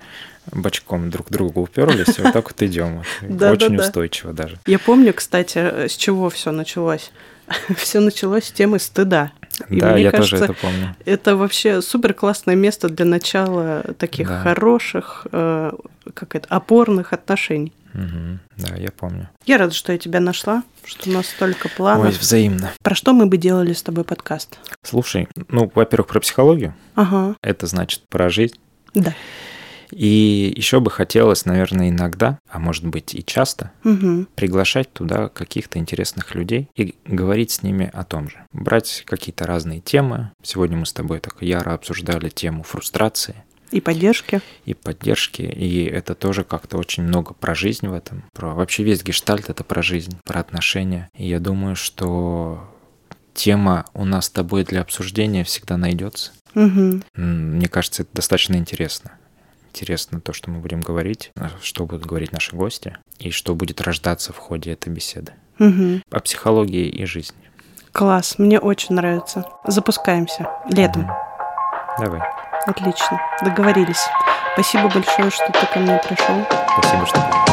бочком друг к другу уперлись, и вот так вот идем. *laughs* Очень устойчиво даже. Я помню, кстати, с чего все началось *laughs* все началось с темы стыда. И да, я кажется, тоже это помню. Это вообще супер классное место для начала таких да. хороших, э, как это, опорных отношений. Угу. Да, я помню. Я рада, что я тебя нашла, что у нас столько планов. Ой, взаимно. Про что мы бы делали с тобой подкаст? Слушай, ну, во-первых, про психологию. Ага. Это значит про жизнь. Да. И еще бы хотелось, наверное, иногда, а может быть и часто, угу. приглашать туда каких-то интересных людей и говорить с ними о том же. Брать какие-то разные темы. Сегодня мы с тобой так яро обсуждали тему фрустрации. И поддержки. И поддержки. И это тоже как-то очень много про жизнь в этом. Про вообще весь гештальт это про жизнь, про отношения. И я думаю, что тема у нас с тобой для обсуждения всегда найдется. Угу. Мне кажется, это достаточно интересно интересно то, что мы будем говорить, что будут говорить наши гости и что будет рождаться в ходе этой беседы. Угу. О психологии и жизни. Класс, мне очень нравится. Запускаемся летом. Угу. Давай. Отлично, договорились. Спасибо большое, что ты ко мне пришел. Спасибо, что пришел.